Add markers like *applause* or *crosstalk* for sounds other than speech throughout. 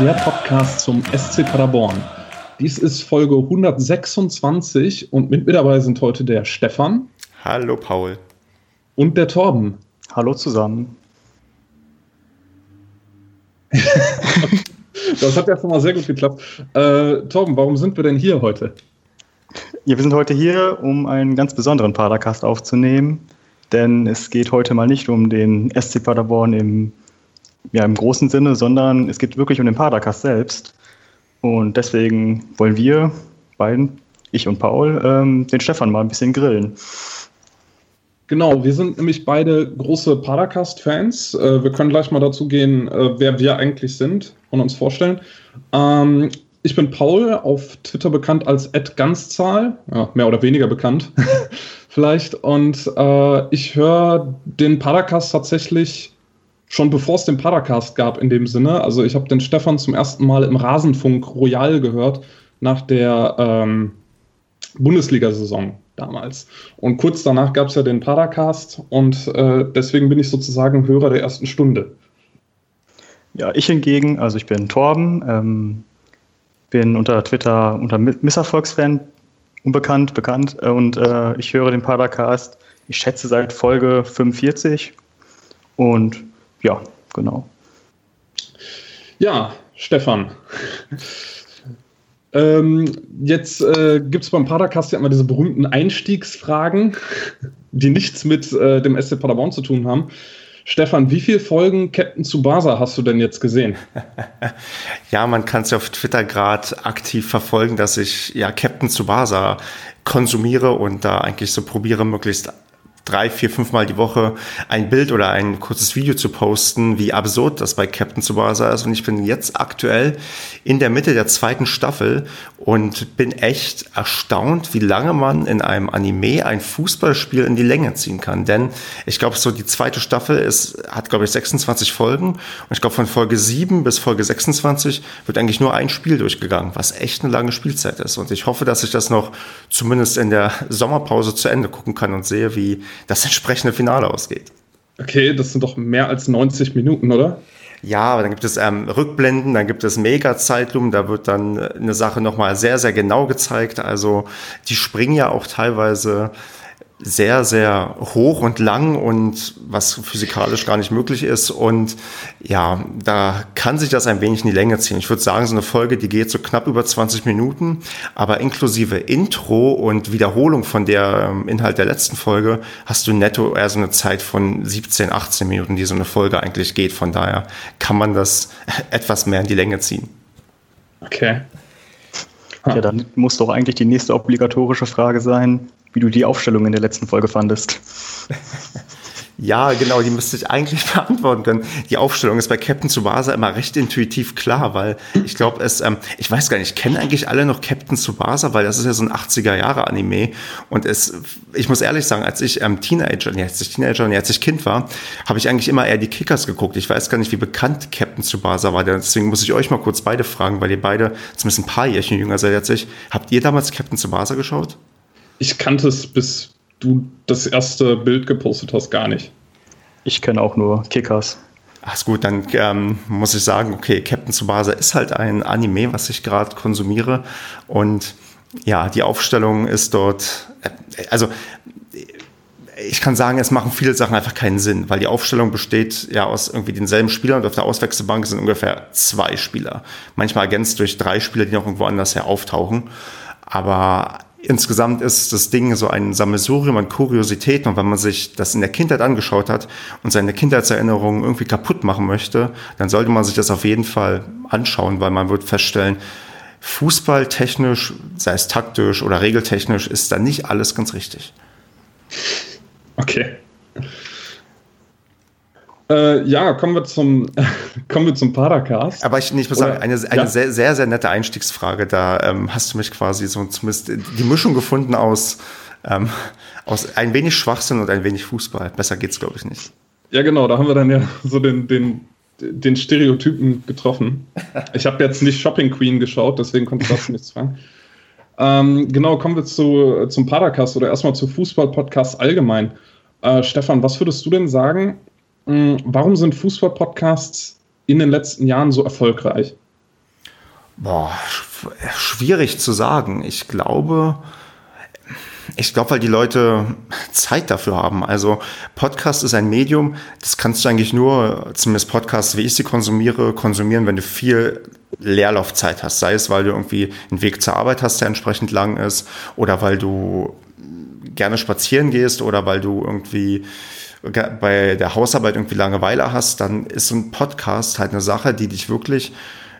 der Podcast zum SC Paderborn. Dies ist Folge 126 und mit mir dabei sind heute der Stefan. Hallo Paul. Und der Torben. Hallo zusammen. *laughs* das hat ja schon mal sehr gut geklappt. Äh, Torben, warum sind wir denn hier heute? Ja, wir sind heute hier, um einen ganz besonderen Padercast aufzunehmen, denn es geht heute mal nicht um den SC Paderborn im, ja, im großen Sinne, sondern es geht wirklich um den Padercast selbst. Und deswegen wollen wir beiden, ich und Paul, ähm, den Stefan mal ein bisschen grillen. Genau, wir sind nämlich beide große Paracast-Fans. Äh, wir können gleich mal dazu gehen, äh, wer wir eigentlich sind und uns vorstellen. Ähm, ich bin Paul, auf Twitter bekannt als Ganzzahl, ja, mehr oder weniger bekannt *laughs* vielleicht. Und äh, ich höre den Paracast tatsächlich schon bevor es den Paracast gab in dem Sinne. Also ich habe den Stefan zum ersten Mal im Rasenfunk Royal gehört nach der ähm, Bundesliga-Saison damals. Und kurz danach gab es ja den Paracast und äh, deswegen bin ich sozusagen Hörer der ersten Stunde. Ja, ich hingegen, also ich bin Torben, ähm, bin unter Twitter unter Misserfolgsfan unbekannt, bekannt äh, und äh, ich höre den Paracast, ich schätze seit Folge 45 und ja, genau. Ja, Stefan. Ähm, jetzt äh, gibt es beim Padercast ja immer diese berühmten Einstiegsfragen, die nichts mit äh, dem SC Paderborn zu tun haben. Stefan, wie viele Folgen Captain Tsubasa hast du denn jetzt gesehen? *laughs* ja, man kann es ja auf Twitter gerade aktiv verfolgen, dass ich ja Captain Tsubasa konsumiere und da eigentlich so probiere, möglichst drei, vier, fünf Mal die Woche ein Bild oder ein kurzes Video zu posten, wie absurd das bei Captain Tsubasa ist. Und ich bin jetzt aktuell in der Mitte der zweiten Staffel und bin echt erstaunt, wie lange man in einem Anime ein Fußballspiel in die Länge ziehen kann. Denn ich glaube, so die zweite Staffel ist, hat, glaube ich, 26 Folgen. Und ich glaube, von Folge 7 bis Folge 26 wird eigentlich nur ein Spiel durchgegangen, was echt eine lange Spielzeit ist. Und ich hoffe, dass ich das noch zumindest in der Sommerpause zu Ende gucken kann und sehe, wie das entsprechende Finale ausgeht. Okay, das sind doch mehr als 90 Minuten, oder? Ja, aber dann gibt es ähm, Rückblenden, dann gibt es Mega-Zeitlumen, da wird dann äh, eine Sache nochmal sehr, sehr genau gezeigt. Also die springen ja auch teilweise sehr, sehr hoch und lang und was physikalisch gar nicht möglich ist. Und ja, da kann sich das ein wenig in die Länge ziehen. Ich würde sagen, so eine Folge, die geht so knapp über 20 Minuten, aber inklusive Intro und Wiederholung von der ähm, Inhalt der letzten Folge hast du netto eher so eine Zeit von 17, 18 Minuten, die so eine Folge eigentlich geht. Von daher kann man das *laughs* etwas mehr in die Länge ziehen. Okay. Ja, dann muss doch eigentlich die nächste obligatorische Frage sein, wie du die Aufstellung in der letzten Folge fandest. *laughs* Ja, genau, die müsste ich eigentlich *laughs* beantworten können. Die Aufstellung ist bei Captain Tsubasa immer recht intuitiv klar, weil ich glaube, es, ähm, ich weiß gar nicht, kennen eigentlich alle noch Captain Tsubasa, weil das ist ja so ein 80er-Jahre-Anime und es, ich muss ehrlich sagen, als ich ähm, Teenager, nee, als ich Teenager, nee, als ich Kind war, habe ich eigentlich immer eher die Kickers geguckt. Ich weiß gar nicht, wie bekannt Captain Tsubasa war, deswegen muss ich euch mal kurz beide fragen, weil ihr beide zumindest ein paar Jährchen jünger seid als ich. Habt ihr damals Captain Tsubasa geschaut? Ich kannte es bis du das erste Bild gepostet hast, gar nicht. Ich kenne auch nur Kickers. Ach ist gut, dann ähm, muss ich sagen, okay, Captain Tsubasa ist halt ein Anime, was ich gerade konsumiere. Und ja, die Aufstellung ist dort, äh, also ich kann sagen, es machen viele Sachen einfach keinen Sinn, weil die Aufstellung besteht ja aus irgendwie denselben Spielern und auf der Auswechselbank sind ungefähr zwei Spieler. Manchmal ergänzt durch drei Spieler, die noch irgendwo anders her auftauchen. Aber insgesamt ist das Ding so ein Sammelsurium an Kuriositäten und wenn man sich das in der Kindheit angeschaut hat und seine Kindheitserinnerungen irgendwie kaputt machen möchte, dann sollte man sich das auf jeden Fall anschauen, weil man wird feststellen, fußballtechnisch, sei es taktisch oder regeltechnisch, ist da nicht alles ganz richtig. Okay. Äh, ja, kommen wir zum, *laughs* kommen wir zum Paracast. Aber ich, ich muss sagen, eine, eine ja. sehr, sehr, sehr nette Einstiegsfrage. Da ähm, hast du mich quasi so zumindest die Mischung gefunden aus, ähm, aus ein wenig Schwachsinn und ein wenig Fußball. Besser geht's, glaube ich, nicht. Ja, genau, da haben wir dann ja so den, den, den Stereotypen getroffen. Ich habe jetzt nicht Shopping Queen geschaut, deswegen konnte ich das nichts fragen. *laughs* Ähm, genau, kommen wir zu, zum Paracast oder erstmal zu Fußball-Podcast allgemein. Äh, Stefan, was würdest du denn sagen, warum sind Fußball-Podcasts in den letzten Jahren so erfolgreich? Boah, schwierig zu sagen. Ich glaube, ich glaube, weil die Leute Zeit dafür haben. Also Podcast ist ein Medium, das kannst du eigentlich nur, zumindest Podcasts, wie ich sie konsumiere, konsumieren, wenn du viel Leerlaufzeit hast. Sei es, weil du irgendwie einen Weg zur Arbeit hast, der entsprechend lang ist, oder weil du gerne spazieren gehst, oder weil du irgendwie bei der Hausarbeit irgendwie Langeweile hast, dann ist so ein Podcast halt eine Sache, die dich wirklich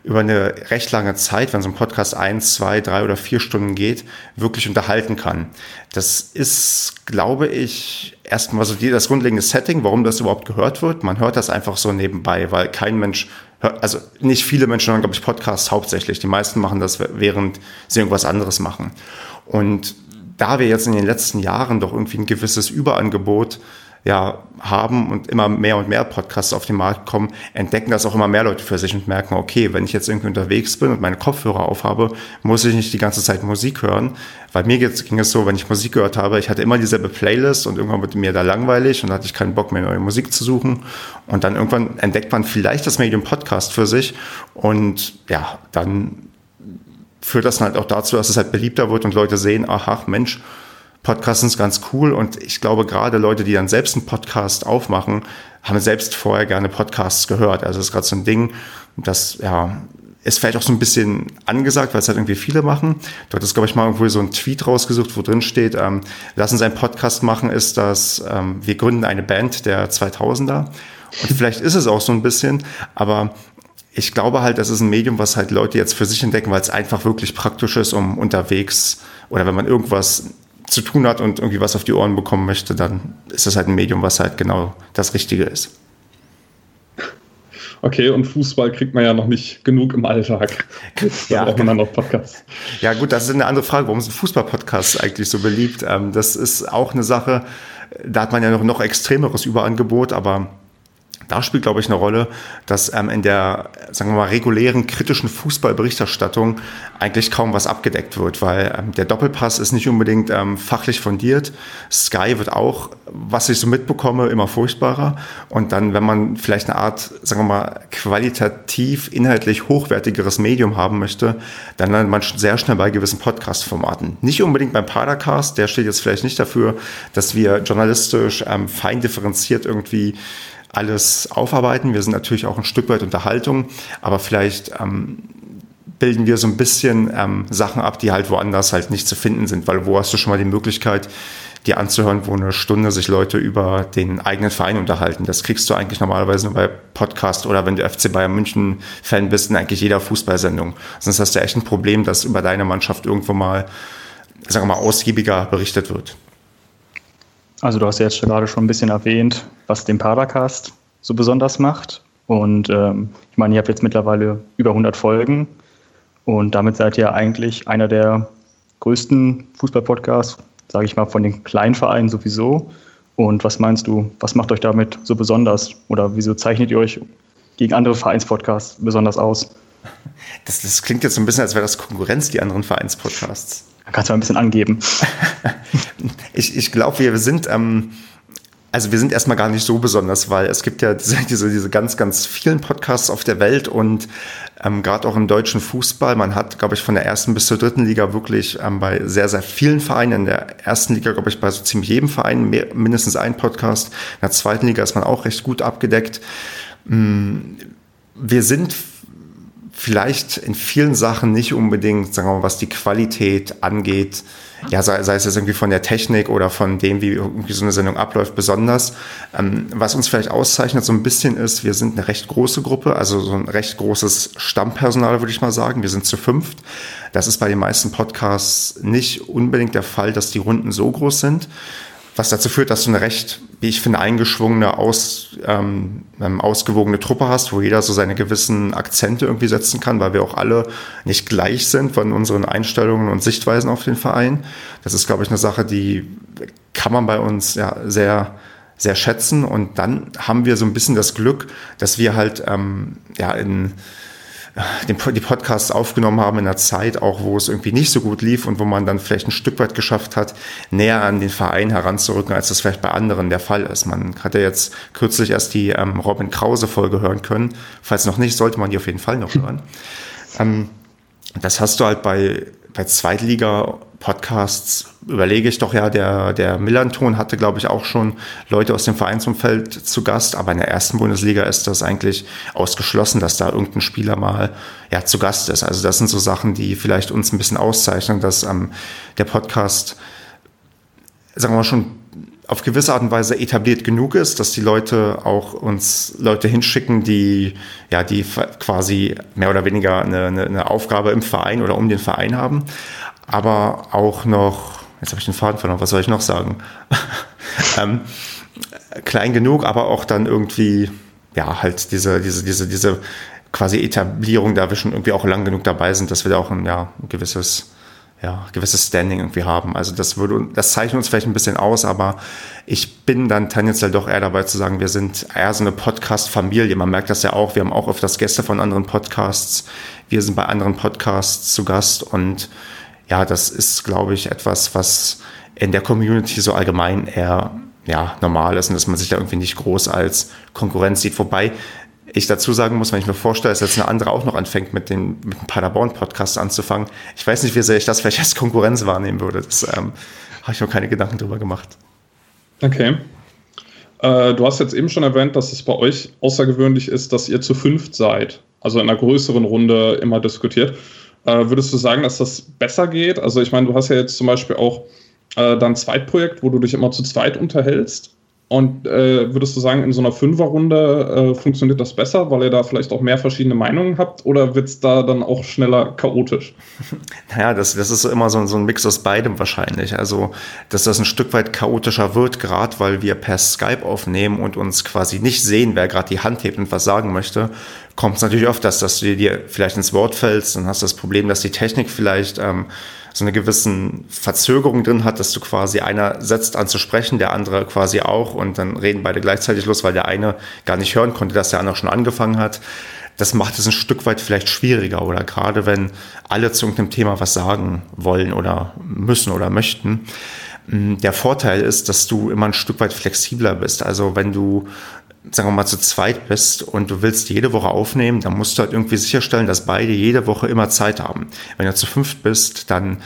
über eine recht lange Zeit, wenn so ein Podcast eins, zwei, drei oder vier Stunden geht, wirklich unterhalten kann. Das ist, glaube ich, erstmal so das grundlegende Setting, warum das überhaupt gehört wird. Man hört das einfach so nebenbei, weil kein Mensch hört, also nicht viele Menschen hören, glaube ich, Podcasts hauptsächlich. Die meisten machen das, während sie irgendwas anderes machen. Und da wir jetzt in den letzten Jahren doch irgendwie ein gewisses Überangebot ja, haben und immer mehr und mehr Podcasts auf den Markt kommen, entdecken das auch immer mehr Leute für sich und merken, okay, wenn ich jetzt irgendwie unterwegs bin und meine Kopfhörer aufhabe, muss ich nicht die ganze Zeit Musik hören. Weil mir ging es so, wenn ich Musik gehört habe, ich hatte immer dieselbe Playlist und irgendwann wurde mir da langweilig und hatte ich keinen Bock mehr, neue Musik zu suchen. Und dann irgendwann entdeckt man vielleicht das Medium Podcast für sich und ja, dann führt das halt auch dazu, dass es halt beliebter wird und Leute sehen, aha, Mensch, Podcasten ist ganz cool und ich glaube gerade Leute, die dann selbst einen Podcast aufmachen, haben selbst vorher gerne Podcasts gehört. Also das ist gerade so ein Ding, das ja ist vielleicht auch so ein bisschen angesagt, weil es halt irgendwie viele machen. Dort ist, glaube ich, mal irgendwo so ein Tweet rausgesucht, wo drin steht, ähm, lass uns einen Podcast machen, ist das, ähm, wir gründen eine Band der 2000er. Und *laughs* vielleicht ist es auch so ein bisschen, aber ich glaube halt, das ist ein Medium, was halt Leute jetzt für sich entdecken, weil es einfach wirklich praktisch ist, um unterwegs oder wenn man irgendwas zu tun hat und irgendwie was auf die Ohren bekommen möchte, dann ist das halt ein Medium, was halt genau das Richtige ist. Okay, und Fußball kriegt man ja noch nicht genug im Alltag. *laughs* Da ja, braucht man dann noch Podcasts. Ja, gut, das ist eine andere Frage. Warum sind Fußballpodcasts eigentlich so beliebt? Ähm, das ist auch eine Sache, da hat man ja noch, noch extremeres Überangebot, aber da spielt, glaube ich, eine Rolle, dass ähm, in der, sagen wir mal, regulären kritischen Fußballberichterstattung eigentlich kaum was abgedeckt wird, weil ähm, der Doppelpass ist nicht unbedingt ähm, fachlich fundiert. Sky wird auch, was ich so mitbekomme, immer furchtbarer. Und dann, wenn man vielleicht eine Art, sagen wir mal, qualitativ, inhaltlich hochwertigeres Medium haben möchte, dann landet man sehr schnell bei gewissen Podcast-Formaten. Nicht unbedingt beim Padercast, der steht jetzt vielleicht nicht dafür, dass wir journalistisch ähm, fein differenziert irgendwie alles aufarbeiten. Wir sind natürlich auch ein Stück weit Unterhaltung, aber vielleicht ähm, bilden wir so ein bisschen ähm, Sachen ab, die halt woanders halt nicht zu finden sind, weil wo hast du schon mal die Möglichkeit, dir anzuhören, wo eine Stunde sich Leute über den eigenen Verein unterhalten. Das kriegst du eigentlich normalerweise nur bei Podcast oder wenn du FC Bayern München Fan bist, in eigentlich jeder Fußballsendung. Sonst hast du echt ein Problem, dass über deine Mannschaft irgendwo mal, sagen wir mal, ausgiebiger berichtet wird. Also du hast ja jetzt gerade schon ein bisschen erwähnt, was den Paracast so besonders macht. Und ähm, ich meine, ihr habt jetzt mittlerweile über 100 Folgen und damit seid ihr eigentlich einer der größten Fußballpodcasts, sage ich mal, von den kleinen Vereinen sowieso. Und was meinst du, was macht euch damit so besonders? Oder wieso zeichnet ihr euch gegen andere Vereinspodcasts besonders aus? Das, das klingt jetzt so ein bisschen, als wäre das Konkurrenz, die anderen Vereinspodcasts. Da kannst du mal ein bisschen angeben. *laughs* ich ich glaube, wir sind, ähm, also wir sind erstmal gar nicht so besonders, weil es gibt ja diese, diese, diese ganz, ganz vielen Podcasts auf der Welt und ähm, gerade auch im deutschen Fußball. Man hat, glaube ich, von der ersten bis zur dritten Liga wirklich ähm, bei sehr, sehr vielen Vereinen. In der ersten Liga, glaube ich, bei so ziemlich jedem Verein mehr, mindestens ein Podcast. In der zweiten Liga ist man auch recht gut abgedeckt. Mm, wir sind vielleicht in vielen Sachen nicht unbedingt, sagen wir mal, was die Qualität angeht, ja, sei, sei es jetzt irgendwie von der Technik oder von dem, wie irgendwie so eine Sendung abläuft, besonders. Ähm, was uns vielleicht auszeichnet so ein bisschen ist, wir sind eine recht große Gruppe, also so ein recht großes Stammpersonal, würde ich mal sagen. Wir sind zu fünft. Das ist bei den meisten Podcasts nicht unbedingt der Fall, dass die Runden so groß sind was dazu führt, dass du eine recht, wie ich finde, eingeschwungene, aus, ähm, ähm, ausgewogene Truppe hast, wo jeder so seine gewissen Akzente irgendwie setzen kann, weil wir auch alle nicht gleich sind von unseren Einstellungen und Sichtweisen auf den Verein. Das ist, glaube ich, eine Sache, die kann man bei uns ja sehr sehr schätzen und dann haben wir so ein bisschen das Glück, dass wir halt ähm, ja in den, die Podcasts aufgenommen haben in einer Zeit, auch wo es irgendwie nicht so gut lief und wo man dann vielleicht ein Stück weit geschafft hat, näher an den Verein heranzurücken, als das vielleicht bei anderen der Fall ist. Man hat ja jetzt kürzlich erst die ähm, Robin Krause-Folge hören können. Falls noch nicht, sollte man die auf jeden Fall noch hören. *laughs* Ähm, das hast du halt bei, bei Zweitliga-Podcasts, überlege ich doch ja, der, der Millanton hatte, glaube ich, auch schon Leute aus dem Vereinsumfeld zu Gast, aber in der ersten Bundesliga ist das eigentlich ausgeschlossen, dass da irgendein Spieler mal ja, zu Gast ist. Also das sind so Sachen, die vielleicht uns ein bisschen auszeichnen, dass ähm, der Podcast, sagen wir mal, schon auf gewisse Art und Weise etabliert genug ist, dass die Leute auch uns Leute hinschicken, die ja die quasi mehr oder weniger eine, eine, Aufgabe im Verein oder um den Verein haben, aber auch noch jetzt habe ich den Faden verloren, was soll ich noch sagen? *laughs* ähm, klein genug, aber auch dann irgendwie ja halt diese diese diese diese quasi Etablierung, da wir schon irgendwie auch lang genug dabei sind, dass wir da auch ein ja ein gewisses ja, gewisses Standing irgendwie haben. Also das würde, das zeichnet uns vielleicht ein bisschen aus, aber ich bin dann tendenziell doch eher dabei zu sagen, wir sind eher so eine Podcast-Familie. Man merkt das ja auch. Wir haben auch öfters Gäste von anderen Podcasts. Wir sind bei anderen Podcasts zu Gast und ja, das ist, glaube ich, etwas, was in der Community so allgemein eher ja, normal ist und dass man sich da irgendwie nicht groß als Konkurrenz sieht. Wobei ich dazu sagen muss, wenn ich mir vorstelle, dass jetzt eine andere auch noch anfängt, mit dem, mit dem Paderborn-Podcast anzufangen, ich weiß nicht, wie sehr ich das vielleicht als Konkurrenz wahrnehmen würde. Das ähm, habe ich noch keine Gedanken drüber gemacht. Okay. Äh, du hast jetzt eben schon erwähnt, dass es bei euch außergewöhnlich ist, dass ihr zu fünft seid, also in einer größeren Runde immer diskutiert. Äh, würdest du sagen, dass das besser geht? Also ich meine, du hast ja jetzt zum Beispiel auch äh, dein Zweitprojekt, wo du dich immer zu zweit unterhältst. Und äh, würdest du sagen, in so einer Fünferrunde äh, funktioniert das besser, weil ihr da vielleicht auch mehr verschiedene Meinungen habt? Oder wird es da dann auch schneller chaotisch? *laughs* Naja, das, das ist immer so, so ein Mix aus beidem wahrscheinlich. Also, dass das ein Stück weit chaotischer wird, gerade weil wir per Skype aufnehmen und uns quasi nicht sehen, wer gerade die Hand hebt und was sagen möchte, kommt es natürlich oft, dass, dass du dir vielleicht ins Wort fällst. Dann hast das Problem, dass die Technik vielleicht... Ähm, so eine gewissen Verzögerung drin hat, dass du quasi einer setzt an zu sprechen, der andere quasi auch und dann reden beide gleichzeitig los, weil der eine gar nicht hören konnte, dass der andere schon angefangen hat. Das macht es ein Stück weit vielleicht schwieriger oder gerade wenn alle zu irgendeinem Thema was sagen wollen oder müssen oder möchten. Mm, der Vorteil ist, dass du immer ein Stück weit flexibler bist. Also wenn du sagen wir mal, zu zweit bist und du willst jede Woche aufnehmen, dann musst du halt irgendwie sicherstellen, dass beide jede Woche immer Zeit haben. Wenn du zu fünft bist, dann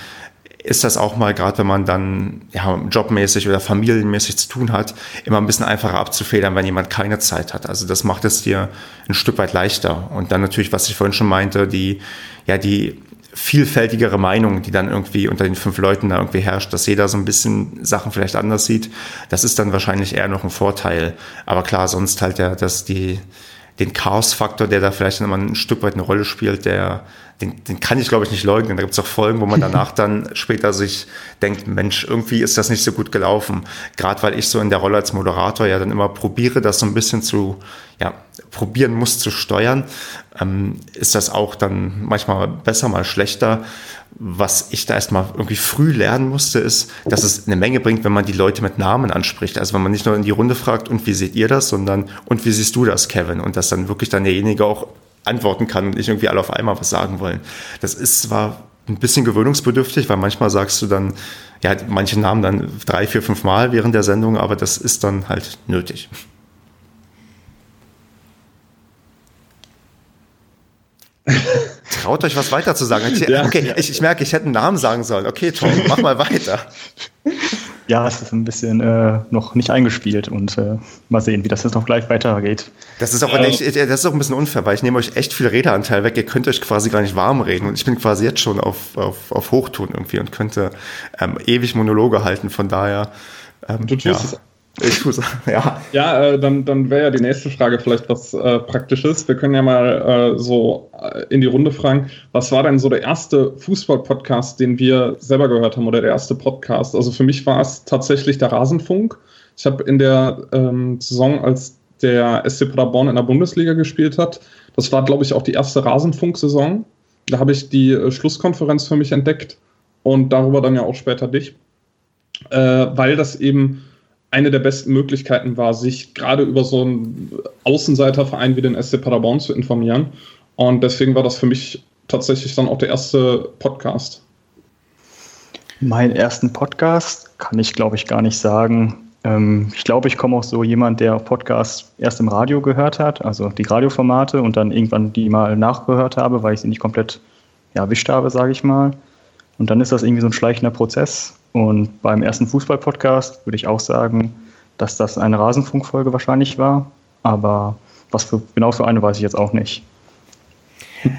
ist das auch mal, gerade wenn man dann ja, jobmäßig oder familienmäßig zu tun hat, immer ein bisschen einfacher abzufedern, wenn jemand keine Zeit hat. Also das macht es dir ein Stück weit leichter. Und dann natürlich, was ich vorhin schon meinte, die, ja, die vielfältigere Meinung, die dann irgendwie unter den fünf Leuten da irgendwie herrscht, dass jeder so ein bisschen Sachen vielleicht anders sieht, das ist dann wahrscheinlich eher noch ein Vorteil. Aber klar, sonst halt ja, dass die, den Chaos-Faktor, der da vielleicht immer ein Stück weit eine Rolle spielt, der, den, den kann ich glaube ich nicht leugnen. Da gibt es auch Folgen, wo man *laughs* danach dann später sich denkt, Mensch, irgendwie ist das nicht so gut gelaufen. Gerade weil ich so in der Rolle als Moderator ja dann immer probiere, das so ein bisschen zu, ja, probieren muss zu steuern, ähm, ist das auch dann manchmal besser, mal schlechter. Was ich da erstmal irgendwie früh lernen musste, ist, dass es eine Menge bringt, wenn man die Leute mit Namen anspricht. Also wenn man nicht nur in die Runde fragt, und wie seht ihr das, sondern und wie siehst du das, Kevin? Und dass dann wirklich dann derjenige auch antworten kann und nicht irgendwie alle auf einmal was sagen wollen. Das ist zwar ein bisschen gewöhnungsbedürftig, weil manchmal sagst du dann, ja, manche Namen dann drei, vier, fünf Mal während der Sendung, aber das ist dann halt nötig. *laughs* Traut euch was weiter zu sagen. *laughs* Okay, ich, ich merke, ich hätte einen Namen sagen sollen. Okay, Tom, mach mal weiter. Ja, es ist ein bisschen äh, noch nicht eingespielt und äh, mal sehen, wie das jetzt noch gleich weitergeht. Das ist auch, ähm, echt, das ist auch ein bisschen unfair, weil ich nehme euch echt viel Redeanteil weg. Ihr könnt euch quasi gar nicht warm reden und ich bin quasi jetzt schon auf, auf, auf Hochtun irgendwie und könnte ähm, ewig Monologe halten. Von daher. Ähm, du tust ja. es ich tue *laughs* ja. Ja, äh, dann, dann wäre ja die nächste Frage vielleicht was äh, Praktisches. Wir können ja mal äh, so äh, in die Runde fragen, was war denn so der erste Fußball-Podcast, den wir selber gehört haben oder der erste Podcast? Also für mich war es tatsächlich der Rasenfunk. Ich habe in der ähm, Saison, als der SC Paderborn in der Bundesliga gespielt hat, das war, glaube ich, auch die erste Rasenfunk-Saison. Da habe ich die äh, Schlusskonferenz für mich entdeckt und darüber dann ja auch später dich, äh, weil das eben eine der besten Möglichkeiten war, sich gerade über so einen Außenseiterverein wie den SC Paderborn zu informieren. Und deswegen war das für mich tatsächlich dann auch der erste Podcast. Meinen ersten Podcast kann ich, glaube ich, gar nicht sagen. Ähm, ich glaube, ich komme auch so jemand, der Podcasts erst im Radio gehört hat, also die Radioformate und dann irgendwann die mal nachgehört habe, weil ich sie nicht komplett ja, erwischt habe, sage ich mal. Und dann ist das irgendwie so ein schleichender Prozess. Und beim ersten Fußball-Podcast würde ich auch sagen, dass das eine Rasenfunkfolge wahrscheinlich war. Aber was für, genau für eine weiß ich jetzt auch nicht.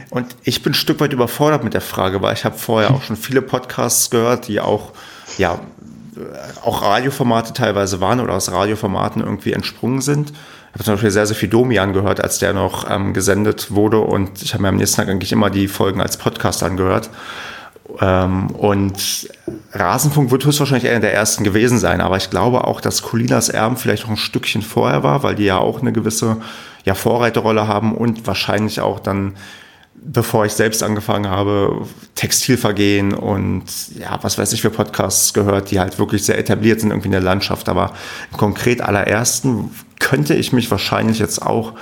Und ich bin ein Stück weit überfordert mit der Frage, weil ich habe vorher auch schon viele Podcasts gehört, die auch, ja, auch Radioformate teilweise waren oder aus Radioformaten irgendwie entsprungen sind. Ich habe zum Beispiel sehr, sehr viel Domi angehört, als der noch ähm, gesendet wurde und ich habe mir am nächsten Tag eigentlich immer die Folgen als Podcast angehört. Ähm, und Rasenfunk wird höchstwahrscheinlich einer der ersten gewesen sein, aber ich glaube auch, dass Colinas Erben vielleicht noch ein Stückchen vorher war, weil die ja auch eine gewisse ja, Vorreiterrolle haben und wahrscheinlich auch dann, bevor ich selbst angefangen habe, Textilvergehen und ja, was weiß ich für Podcasts gehört, die halt wirklich sehr etabliert sind irgendwie in der Landschaft. Aber konkret allerersten könnte ich mich wahrscheinlich jetzt auch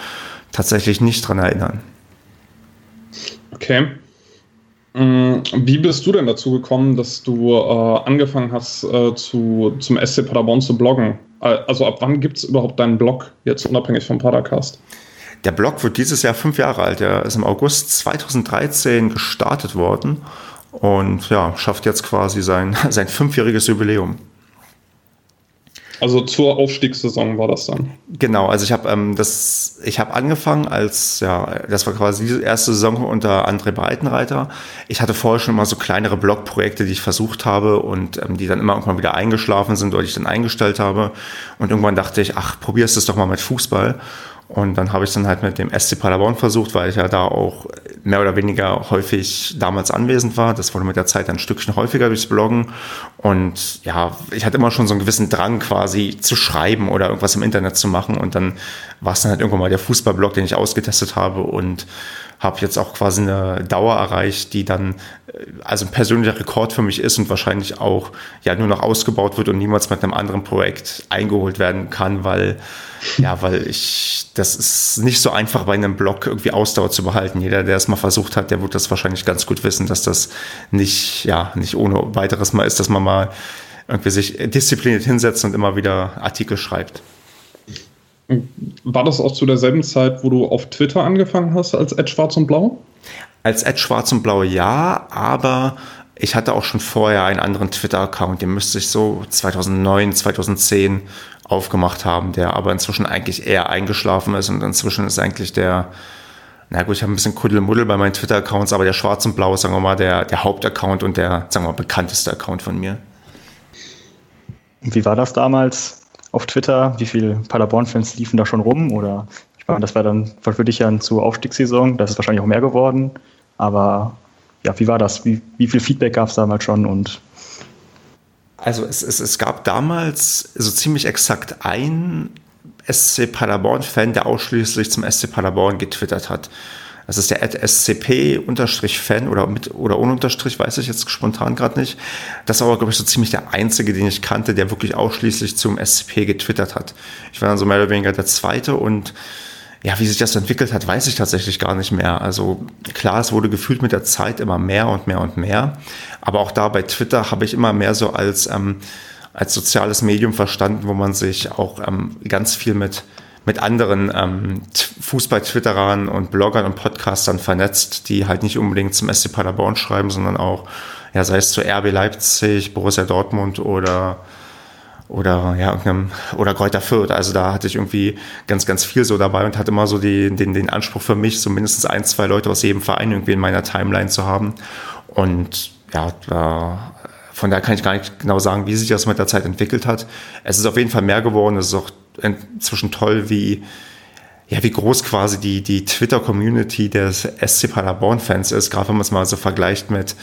tatsächlich nicht dran erinnern. Okay. Mm, wie bist du denn dazu gekommen, dass du äh, angefangen hast, äh, zu, zum SC Paderborn zu bloggen? Äh, also ab wann gibt es überhaupt deinen Blog, jetzt unabhängig vom Padercast? Der Blog wird dieses Jahr fünf Jahre alt. Er ist im August 2013 gestartet worden und ja, schafft jetzt quasi sein, *laughs* sein fünfjähriges Jubiläum. Also zur Aufstiegssaison war das dann. Genau, also ich habe ähm, das, ich habe angefangen als ja, das war quasi die erste Saison unter André Breitenreiter. Ich hatte vorher schon immer so kleinere Blogprojekte, die ich versucht habe und ähm, die dann immer irgendwann wieder eingeschlafen sind oder ich dann eingestellt habe. Und irgendwann dachte ich, ach, probierst es doch mal mit Fußball. Und dann habe ich dann halt mit dem SC Paderborn versucht, weil ich ja da auch mehr oder weniger häufig damals anwesend war. Das wurde mit der Zeit ein Stückchen häufiger durchs Bloggen. Und ja, ich hatte immer schon so einen gewissen Drang quasi zu schreiben oder irgendwas im Internet zu machen. Und dann war es dann halt irgendwann mal der Fußballblog, den ich ausgetestet habe und habe jetzt auch quasi eine Dauer erreicht, die dann äh, also ein persönlicher Rekord für mich ist und wahrscheinlich auch ja nur noch ausgebaut wird und niemals mit einem anderen Projekt eingeholt werden kann, weil ja, weil ich das ist nicht so einfach bei einem Blog irgendwie Ausdauer zu behalten. Jeder, der es mal versucht hat, der wird das wahrscheinlich ganz gut wissen, dass das nicht ja nicht ohne weiteres mal ist, dass man mal irgendwie sich diszipliniert hinsetzt und immer wieder Artikel schreibt. War das auch zu derselben Zeit, wo du auf Twitter angefangen hast als Ed Schwarz und Blau? Als Ed Schwarz und Blau ja, aber ich hatte auch schon vorher einen anderen Twitter-Account, den müsste ich so 2009, 2010 aufgemacht haben, der aber inzwischen eigentlich eher eingeschlafen ist und inzwischen ist eigentlich der, na gut, ich habe ein bisschen Kuddelmuddel bei meinen Twitter-Accounts, aber der Schwarz und Blau ist, sagen wir mal, der, der Hauptaccount und der, sagen wir mal, bekannteste Account von mir. Wie war das damals? Auf Twitter? Wie viele Paderborn-Fans liefen da schon rum? Oder ich meine, das war dann für dich ja zur Aufstiegssaison, das ist wahrscheinlich auch mehr geworden. Aber ja, wie war das? Wie, wie viel Feedback gab es damals schon? Und also es, es, es gab damals so ziemlich exakt ein SC Paderborn-Fan, der ausschließlich zum SC Paderborn getwittert hat. Das ist der scp-fan oder mit oder ohne Unterstrich, weiß ich jetzt spontan gerade nicht. Das war aber, glaube ich, so ziemlich der einzige, den ich kannte, der wirklich ausschließlich zum SCP getwittert hat. Ich war dann so mehr oder weniger der zweite und ja, wie sich das entwickelt hat, weiß ich tatsächlich gar nicht mehr. Also klar, es wurde gefühlt mit der Zeit immer mehr und mehr und mehr. Aber auch da bei Twitter habe ich immer mehr so als, ähm, als soziales Medium verstanden, wo man sich auch ähm, ganz viel mit mit anderen ähm, Fußball-Twitterern und Bloggern und Podcastern vernetzt, die halt nicht unbedingt zum SC Paderborn schreiben, sondern auch, ja, sei es zu RB Leipzig, Borussia Dortmund oder oder ja, irgendeinem, oder Kräuter Fürth. Also da hatte ich irgendwie ganz, ganz viel so dabei und hatte immer so die, den, den Anspruch für mich, so mindestens ein, zwei Leute aus jedem Verein irgendwie in meiner Timeline zu haben. Und ja, da, von daher kann ich gar nicht genau sagen, wie sich das mit der Zeit entwickelt hat. Es ist auf jeden Fall mehr geworden. Es ist auch inzwischen toll, wie, ja, wie groß quasi die, die Twitter-Community des SC Paderborn-Fans ist, gerade wenn man es mal so vergleicht mit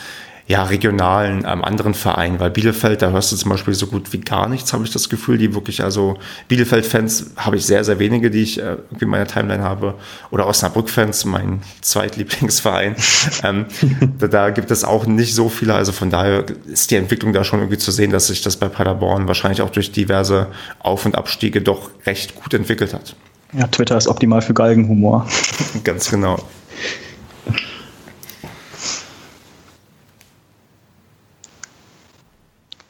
ja, regionalen ähm, anderen Vereinen, weil Bielefeld, da hörst du zum Beispiel so gut wie gar nichts, habe ich das Gefühl, die wirklich, also Bielefeld-Fans habe ich sehr, sehr wenige, die ich äh, in meiner Timeline habe, oder Osnabrück-Fans, mein *laughs* zweitlieblingsverein, ähm, *laughs* da, da, gibt es auch nicht so viele, also von daher ist die Entwicklung da schon irgendwie zu sehen, dass sich das bei Paderborn wahrscheinlich auch durch diverse Auf- und Abstiege doch recht gut entwickelt hat. Ja, Twitter ist optimal für Galgenhumor. *laughs* Ganz genau.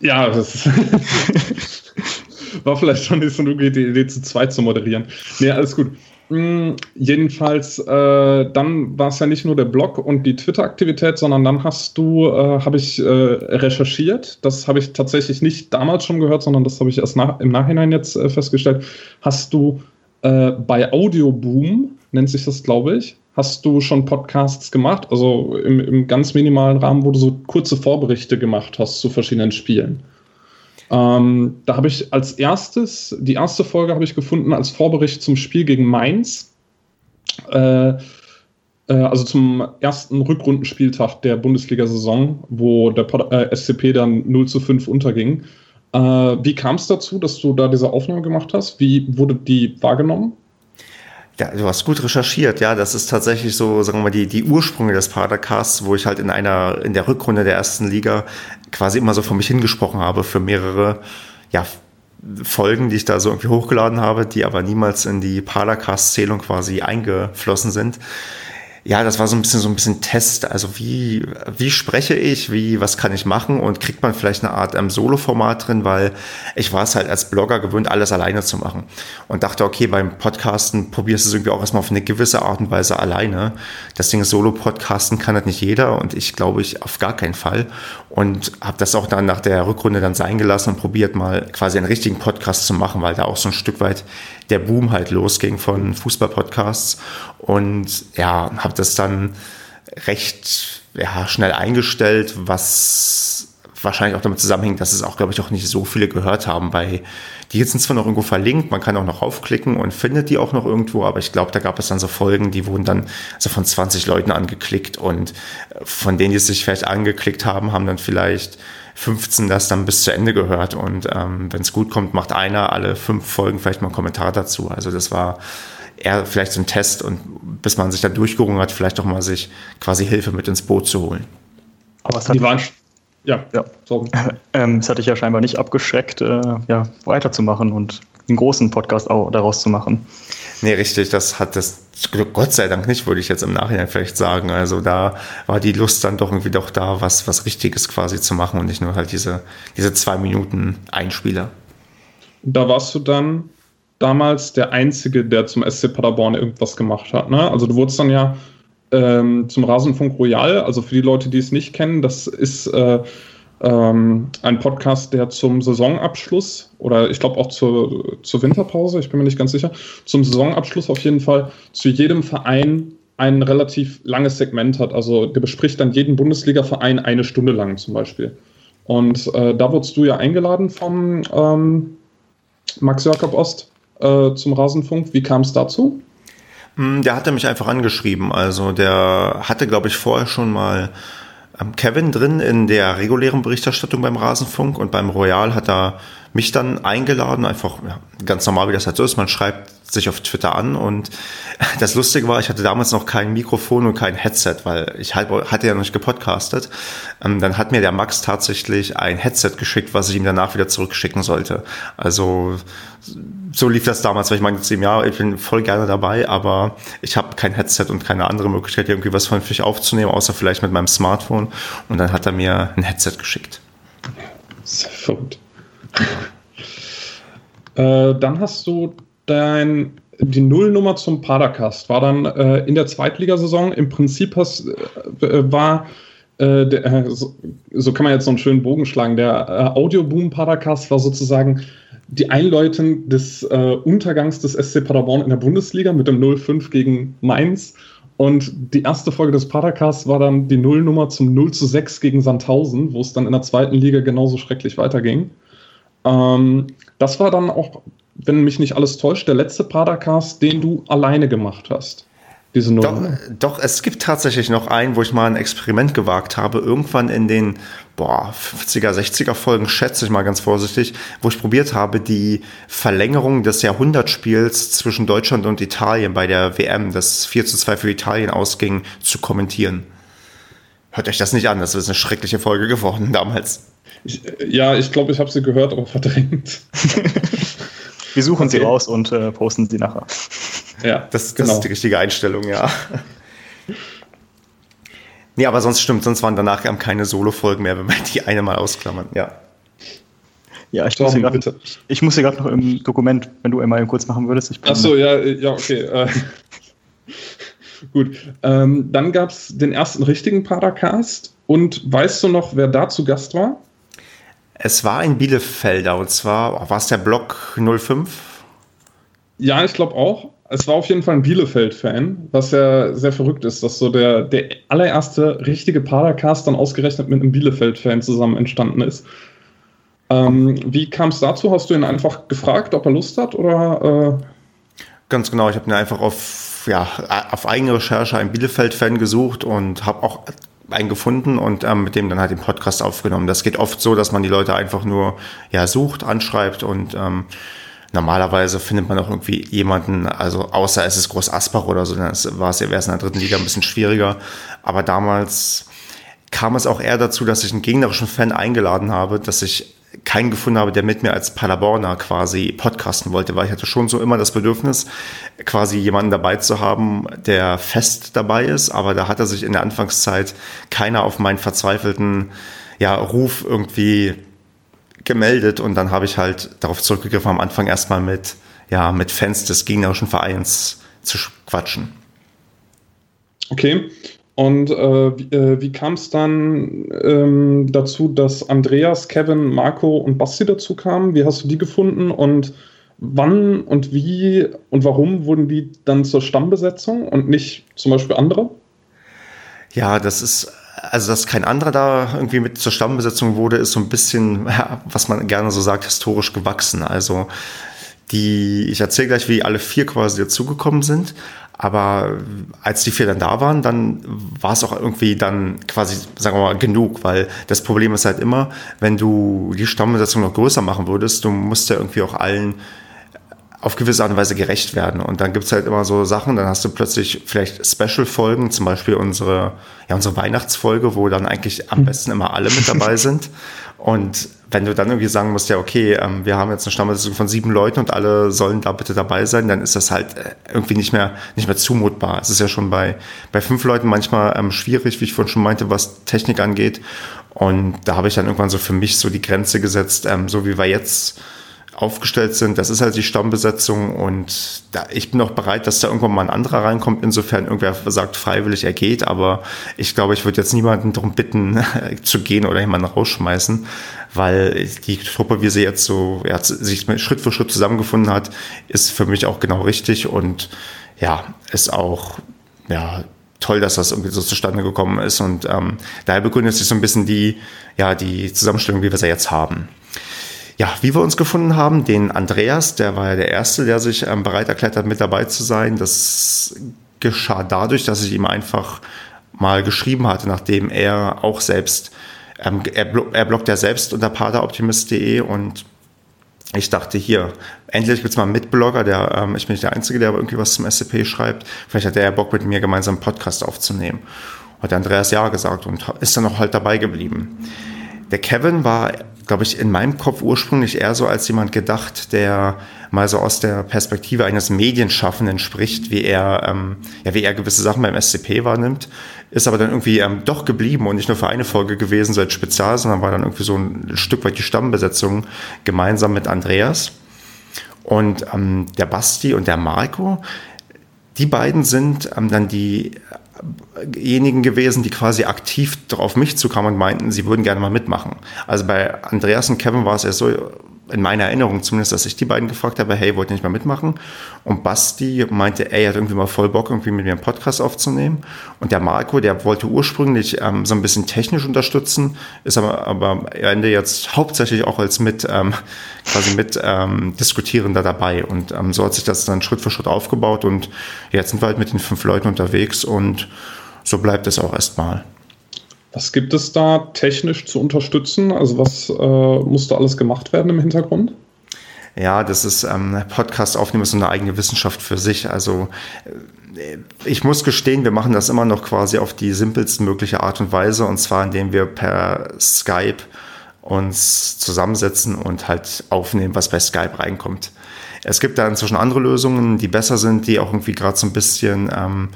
Ja, das *laughs* war vielleicht schon nicht so eine gute Idee, zu zweit zu moderieren. Nee, alles gut. Mm, jedenfalls, äh, dann war es ja nicht nur der Blog und die Twitter-Aktivität, sondern dann hast du, äh, habe ich äh, recherchiert. Das habe ich tatsächlich nicht damals schon gehört, sondern das habe ich erst nach, im Nachhinein jetzt äh, festgestellt. Hast du äh, bei Audioboom, nennt sich das, glaube ich, hast du schon Podcasts gemacht, also im, im ganz minimalen Rahmen, wo du so kurze Vorberichte gemacht hast zu verschiedenen Spielen. Ähm, da habe ich als erstes, die erste Folge habe ich gefunden als Vorbericht zum Spiel gegen Mainz. Äh, äh, also zum ersten Rückrundenspieltag der Bundesliga-Saison, wo der äh, SCP dann 0 zu 5 unterging. Äh, wie kam es dazu, dass du da diese Aufnahme gemacht hast? Wie wurde die wahrgenommen? Ja, du hast gut recherchiert, ja. Das ist tatsächlich so, sagen wir mal, die, die Ursprünge des Padercasts, wo ich halt in einer, in der Rückrunde der ersten Liga quasi immer so vor mich hingesprochen habe für mehrere, ja, Folgen, die ich da so irgendwie hochgeladen habe, die aber niemals in die Padercast-Zählung quasi eingeflossen sind ja, das war so ein bisschen so ein bisschen Test. Also wie, wie spreche ich, wie, was kann ich machen und kriegt man vielleicht eine Art ähm, Solo-Format drin, weil ich war es halt als Blogger gewöhnt, alles alleine zu machen. Und dachte, okay, beim Podcasten probierst du es irgendwie auch erstmal auf eine gewisse Art und Weise alleine. Das Ding Solo-Podcasten kann halt nicht jeder und ich glaube ich auf gar keinen Fall. Und habe das auch dann nach der Rückrunde dann sein gelassen und probiert mal quasi einen richtigen Podcast zu machen, weil da auch so ein Stück weit der Boom halt losging von Fußball-Podcasts. Und ja, habe das dann recht ja, schnell eingestellt, was wahrscheinlich auch damit zusammenhängt, dass es auch, glaube ich, auch nicht so viele gehört haben. Bei die sind zwar noch irgendwo verlinkt, man kann auch noch aufklicken und findet die auch noch irgendwo, aber ich glaube, da gab es dann so Folgen, die wurden dann also von 20 Leuten angeklickt und von denen, die es sich vielleicht angeklickt haben, haben dann vielleicht 15 das dann bis zu Ende gehört. Und ähm, wenn es gut kommt, macht einer alle fünf Folgen vielleicht mal einen Kommentar dazu. Also das war eher vielleicht so ein Test und bis man sich da durchgerungen hat, vielleicht auch mal sich quasi Hilfe mit ins Boot zu holen. Aber es hat, die waren, ja, ja. *laughs* Ähm, es hat dich ja scheinbar nicht abgeschreckt, äh, ja, weiterzumachen und einen großen Podcast auch daraus zu machen. Nee, richtig, das hat das Gott sei Dank nicht, würde ich jetzt im Nachhinein vielleicht sagen. Also da war die Lust dann doch irgendwie doch da, was, was Richtiges quasi zu machen und nicht nur halt diese, diese zwei Minuten Einspieler. Da warst du dann damals der Einzige, der zum SC Paderborn irgendwas gemacht hat. Ne? Also du wurdest dann ja ähm, zum Rasenfunk Royal, also für die Leute, die es nicht kennen, das ist äh, ähm, ein Podcast, der zum Saisonabschluss oder ich glaube auch zur, zur Winterpause, ich bin mir nicht ganz sicher, zum Saisonabschluss auf jeden Fall zu jedem Verein ein relativ langes Segment hat. Also der bespricht dann jeden Bundesliga-Verein eine Stunde lang zum Beispiel. Und äh, da wurdest du ja eingeladen vom ähm, Max Jakob Ost äh, zum Rasenfunk. Wie kam es dazu? Hm, der hatte mich einfach angeschrieben. Also der hatte, glaube ich, vorher schon mal ähm, Kevin drin in der regulären Berichterstattung beim Rasenfunk und beim Royal hat er mich dann eingeladen, einfach ja, ganz normal, wie das halt so ist. Man schreibt sich auf Twitter an und *laughs* das Lustige war, ich hatte damals noch kein Mikrofon und kein Headset, weil ich halt, hatte ja noch nicht gepodcastet. Ähm, dann hat mir der Max tatsächlich ein Headset geschickt, was ich ihm danach wieder zurückschicken sollte. Also so lief das damals, weil ich meinte zu ihm, ja, ich bin voll gerne dabei, aber ich habe kein Headset und keine andere Möglichkeit, irgendwie was vernünftig aufzunehmen, außer vielleicht mit meinem Smartphone. Und dann hat er mir ein Headset geschickt. Verrückt. Äh, dann hast du dein, die Nullnummer zum Padercast. War dann äh, in der Zweitligasaison im Prinzip hast, äh, war äh, der, äh, so, so, kann man jetzt so einen schönen Bogen schlagen. Der äh, Audioboom Padercast war sozusagen die Einläutung des äh, Untergangs des SC Paderborn in der Bundesliga mit dem 0-5 gegen Mainz. Und die erste Folge des Padercasts war dann die Nullnummer zum 0 zu 6 gegen Sandhausen, wo es dann in der zweiten Liga genauso schrecklich weiterging. Ähm, das war dann auch, wenn mich nicht alles täuscht, der letzte Padercast, den du alleine gemacht hast diese Nummer. Doch, doch, es gibt tatsächlich noch einen, wo ich mal ein Experiment gewagt habe. Irgendwann in den boah, 50er, 60er Folgen, schätze ich mal ganz vorsichtig, wo ich probiert habe, die Verlängerung des Jahrhundertspiels zwischen Deutschland und Italien bei der WM, das 4 zu 2 für Italien ausging, zu kommentieren. Hört euch das nicht an, das ist eine schreckliche Folge geworden *laughs* damals. Ich, ja, ich glaube, ich habe sie gehört, aber *laughs* verdrängt. *laughs* Wir suchen okay. sie raus und äh, posten sie nachher. Ja, das, das genau. ist die richtige Einstellung, ja. Nee, aber sonst stimmt, sonst waren danach keine Solo-Folgen mehr, wenn wir die eine mal ausklammern, ja. Ja, ich muss, hier grad, ich, ich muss hier gerade noch im Dokument, wenn du einmal kurz machen würdest. Achso, ja, ja, okay. Äh, *laughs* gut. Ähm, dann gab es den ersten richtigen Padercast. Und weißt du noch, wer da zu Gast war? Es war ein Bielefelder und zwar war es der Block 05? Ja, ich glaube auch. Es war auf jeden Fall ein Bielefeld-Fan, was ja sehr verrückt ist, dass so der, der allererste richtige Padercast dann ausgerechnet mit einem Bielefeld-Fan zusammen entstanden ist. Ähm, wie kam es dazu? Hast du ihn einfach gefragt, ob er Lust hat? Oder, äh? Ganz genau, ich habe ihn einfach auf, ja, auf eigene Recherche einen Bielefeld-Fan gesucht und habe auch einen gefunden und ähm, mit dem dann halt den Podcast aufgenommen. Das geht oft so, dass man die Leute einfach nur ja, sucht, anschreibt und ähm, normalerweise findet man auch irgendwie jemanden, also außer es ist Groß Asbach oder so, dann war es ja wäre in der dritten Liga ein bisschen schwieriger. Aber damals kam es auch eher dazu, dass ich einen gegnerischen Fan eingeladen habe, dass ich keinen gefunden habe, der mit mir als Paderborner quasi podcasten wollte, weil ich hatte schon so immer das Bedürfnis, quasi jemanden dabei zu haben, der fest dabei ist, aber da hatte sich in der Anfangszeit keiner auf meinen verzweifelten ja, Ruf irgendwie gemeldet und dann habe ich halt darauf zurückgegriffen, am Anfang erstmal mit, ja, mit Fans des gegnerischen Vereins zu quatschen. Okay. Und äh, wie, äh, wie kam es dann ähm, dazu, dass Andreas, Kevin, Marco und Basti dazu kamen? Wie hast du die gefunden und wann und wie und warum wurden die dann zur Stammbesetzung und nicht zum Beispiel andere? Ja, das ist also dass kein anderer da irgendwie mit zur Stammbesetzung wurde, ist so ein bisschen, *laughs* was man gerne so sagt, historisch gewachsen. Also die, ich erzähle gleich, wie alle vier quasi dazugekommen sind. Aber als die vier dann da waren, dann war es auch irgendwie dann quasi, sagen wir mal, genug, weil das Problem ist halt immer, wenn du die Stammbesetzung noch größer machen würdest, du musst ja irgendwie auch allen auf gewisse Art und Weise gerecht werden. Und dann gibt es halt immer so Sachen, dann hast du plötzlich vielleicht Special-Folgen, zum Beispiel unsere, ja, unsere Weihnachtsfolge, wo dann eigentlich am besten immer alle mit dabei *laughs* sind. Und wenn du dann irgendwie sagen musst, ja, okay, ähm, wir haben jetzt eine Stammbesetzung von sieben Leuten und alle sollen da bitte dabei sein, dann ist das halt äh, irgendwie nicht mehr, nicht mehr zumutbar. Es ist ja schon bei, bei fünf Leuten manchmal ähm, schwierig, wie ich vorhin schon meinte, was Technik angeht. Und da habe ich dann irgendwann so für mich so die Grenze gesetzt, ähm, so wie wir jetzt aufgestellt sind. Das ist halt die Stammbesetzung und da, ich bin auch bereit, dass da irgendwann mal ein anderer reinkommt, insofern irgendwer sagt freiwillig, er geht, aber ich glaube, ich würde jetzt niemanden darum bitten, *laughs* zu gehen oder jemanden rausschmeißen, weil die Truppe, wie sie jetzt so ja, sich Schritt für Schritt zusammengefunden hat, ist für mich auch genau richtig und ja, ist auch ja, toll, dass das irgendwie so zustande gekommen ist und ähm, daher begründet sich so ein bisschen die, ja, die Zusammenstellung, wie wir sie jetzt haben. Ja, wie wir uns gefunden haben, den Andreas, der war ja der Erste, der sich ähm, bereit erklärt hat, mit dabei zu sein. Das geschah dadurch, dass ich ihm einfach mal geschrieben hatte, nachdem er auch selbst, ähm, er, er bloggt ja selbst unter pateroptimist.de und ich dachte hier, endlich gibt es mal einen Mitblogger, der, ähm, ich bin nicht der Einzige, der aber irgendwie was zum SCP schreibt. Vielleicht hat er ja Bock mit mir gemeinsam einen Podcast aufzunehmen. Hat Andreas ja gesagt und ist dann auch halt dabei geblieben. Der Kevin war glaube ich, in meinem Kopf ursprünglich eher so als jemand gedacht, der mal so aus der Perspektive eines Medienschaffenden spricht, wie er, ähm, ja, wie er gewisse Sachen beim SCP wahrnimmt, ist aber dann irgendwie ähm, doch geblieben und nicht nur für eine Folge gewesen, so als Spezial, sondern war dann irgendwie so ein Stück weit die Stammbesetzung gemeinsam mit Andreas. Und ähm, der Basti und der Marco, die beiden sind ähm, dann die diejenigen gewesen, die quasi aktiv auf mich zukamen und meinten, sie würden gerne mal mitmachen. Also bei Andreas und Kevin war es ja so, in meiner Erinnerung zumindest, dass ich die beiden gefragt habe, hey, wollt ihr nicht mal mitmachen? Und Basti meinte, ey, er hat irgendwie mal voll Bock, irgendwie mit mir einen Podcast aufzunehmen. Und der Marco, der wollte ursprünglich ähm, so ein bisschen technisch unterstützen, ist aber, aber am Ende jetzt hauptsächlich auch als mit, ähm, *laughs* quasi mit ähm, Diskutierender dabei. Und ähm, so hat sich das dann Schritt für Schritt aufgebaut. Und jetzt sind wir halt mit den fünf Leuten unterwegs und so bleibt es auch erstmal. Was gibt es da technisch zu unterstützen? Also was äh, musste alles gemacht werden im Hintergrund? Ja, das ist ähm, Podcast aufnehmen ist eine eigene Wissenschaft für sich. Also äh, ich muss gestehen, wir machen das immer noch quasi auf die simpelste mögliche Art und Weise und zwar indem wir per Skype uns zusammensetzen und halt aufnehmen, was bei Skype reinkommt. Es gibt da inzwischen andere Lösungen, die besser sind, die auch irgendwie gerade so ein bisschen ähm,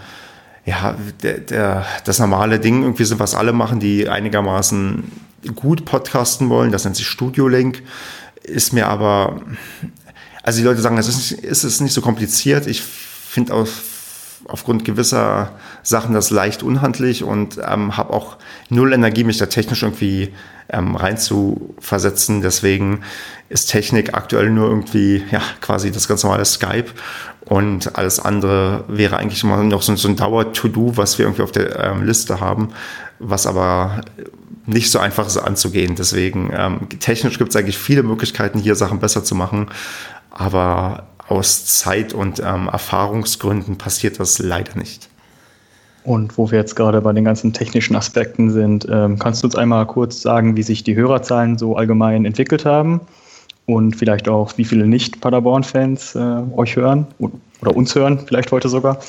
ja, der, der, das normale Ding irgendwie sind, was alle machen, die einigermaßen gut podcasten wollen. Das nennt sich Studio Link. ist mir aber, also die Leute sagen, es ist, ist es nicht so kompliziert. Ich finde auch aufgrund gewisser Sachen das leicht unhandlich und ähm, habe auch null Energie, mich da technisch irgendwie ähm, rein zu versetzen. Deswegen ist Technik aktuell nur irgendwie, ja, quasi das ganz normale Skype und alles andere wäre eigentlich immer noch so, so ein Dauer-To-Do, was wir irgendwie auf der ähm, Liste haben, was aber nicht so einfach ist anzugehen. Deswegen, ähm, technisch gibt es eigentlich viele Möglichkeiten, hier Sachen besser zu machen, aber aus Zeit- und ähm, Erfahrungsgründen passiert das leider nicht. Und wo wir jetzt gerade bei den ganzen technischen Aspekten sind, ähm, kannst du uns einmal kurz sagen, wie sich die Hörerzahlen so allgemein entwickelt haben und vielleicht auch, wie viele Nicht-Paderborn-Fans äh, euch hören oder uns hören, vielleicht heute sogar? *laughs*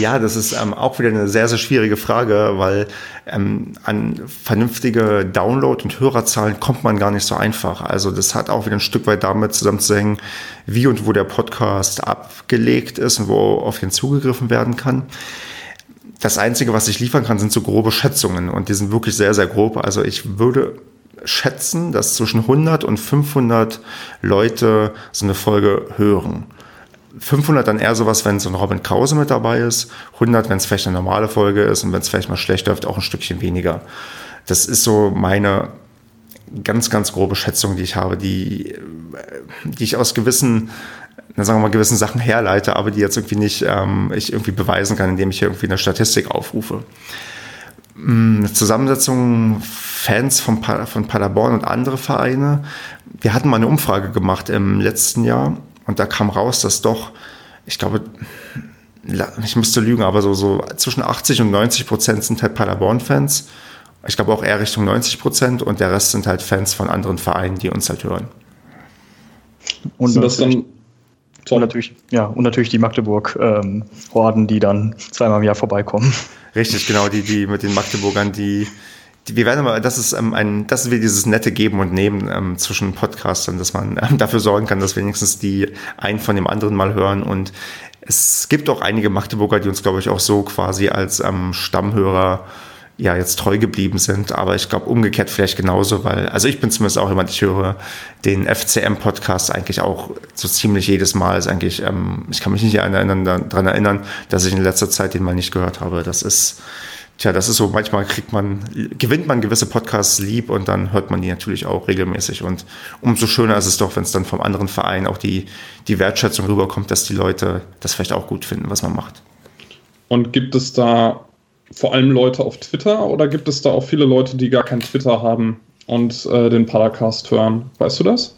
Ja, das ist ähm, auch wieder eine sehr, sehr schwierige Frage, weil ähm, an vernünftige Download- und Hörerzahlen kommt man gar nicht so einfach. Also das hat auch wieder ein Stück weit damit zusammenzuhängen, wie und wo der Podcast abgelegt ist und wo auf ihn zugegriffen werden kann. Das Einzige, was ich liefern kann, sind so grobe Schätzungen und die sind wirklich sehr, sehr grob. Also ich würde schätzen, dass zwischen 100 und 500 Leute so eine Folge hören. 500 dann eher sowas, wenn so ein Robin Krause mit dabei ist. 100, wenn es vielleicht eine normale Folge ist und wenn es vielleicht mal schlecht läuft, auch ein Stückchen weniger. Das ist so meine ganz, ganz grobe Schätzung, die ich habe, die, die ich aus gewissen, sagen wir mal, gewissen Sachen herleite, aber die jetzt irgendwie nicht ähm, ich irgendwie beweisen kann, indem ich hier irgendwie eine Statistik aufrufe. Eine hm, Zusammensetzung Fans von, von Paderborn und andere Vereine. Wir hatten mal eine Umfrage gemacht im letzten Jahr und da kam raus, dass doch, ich glaube, ich müsste lügen, aber so, so zwischen 80 und 90 Prozent sind halt Paderborn-Fans. Ich glaube auch eher Richtung 90 Prozent und der Rest sind halt Fans von anderen Vereinen, die uns halt hören. Und sind das dann und natürlich, ja, und natürlich die Magdeburg-Horden, ähm, die dann zweimal im Jahr vorbeikommen. Richtig, genau, die, die mit den Magdeburgern, die wir werden aber, das ist ähm, ein, das ist wie dieses nette Geben und Nehmen ähm, zwischen Podcastern, dass man ähm, dafür sorgen kann, dass wenigstens die einen von dem anderen mal hören. Und es gibt auch einige Magdeburger, die uns, glaube ich, auch so quasi als ähm, Stammhörer ja jetzt treu geblieben sind. Aber ich glaube umgekehrt vielleicht genauso, weil, also ich bin zumindest auch jemand, ich höre den FCM-Podcast eigentlich auch so ziemlich jedes Mal. Ist eigentlich, ähm, ich kann mich nicht daran erinnern, dass ich in letzter Zeit den mal nicht gehört habe. Das ist Tja, das ist so, manchmal kriegt man, gewinnt man gewisse Podcasts lieb und dann hört man die natürlich auch regelmäßig. Und umso schöner ist es doch, wenn es dann vom anderen Verein auch die, die Wertschätzung rüberkommt, dass die Leute das vielleicht auch gut finden, was man macht. Und gibt es da vor allem Leute auf Twitter oder gibt es da auch viele Leute, die gar kein Twitter haben und äh, den Paracast hören? Weißt du das?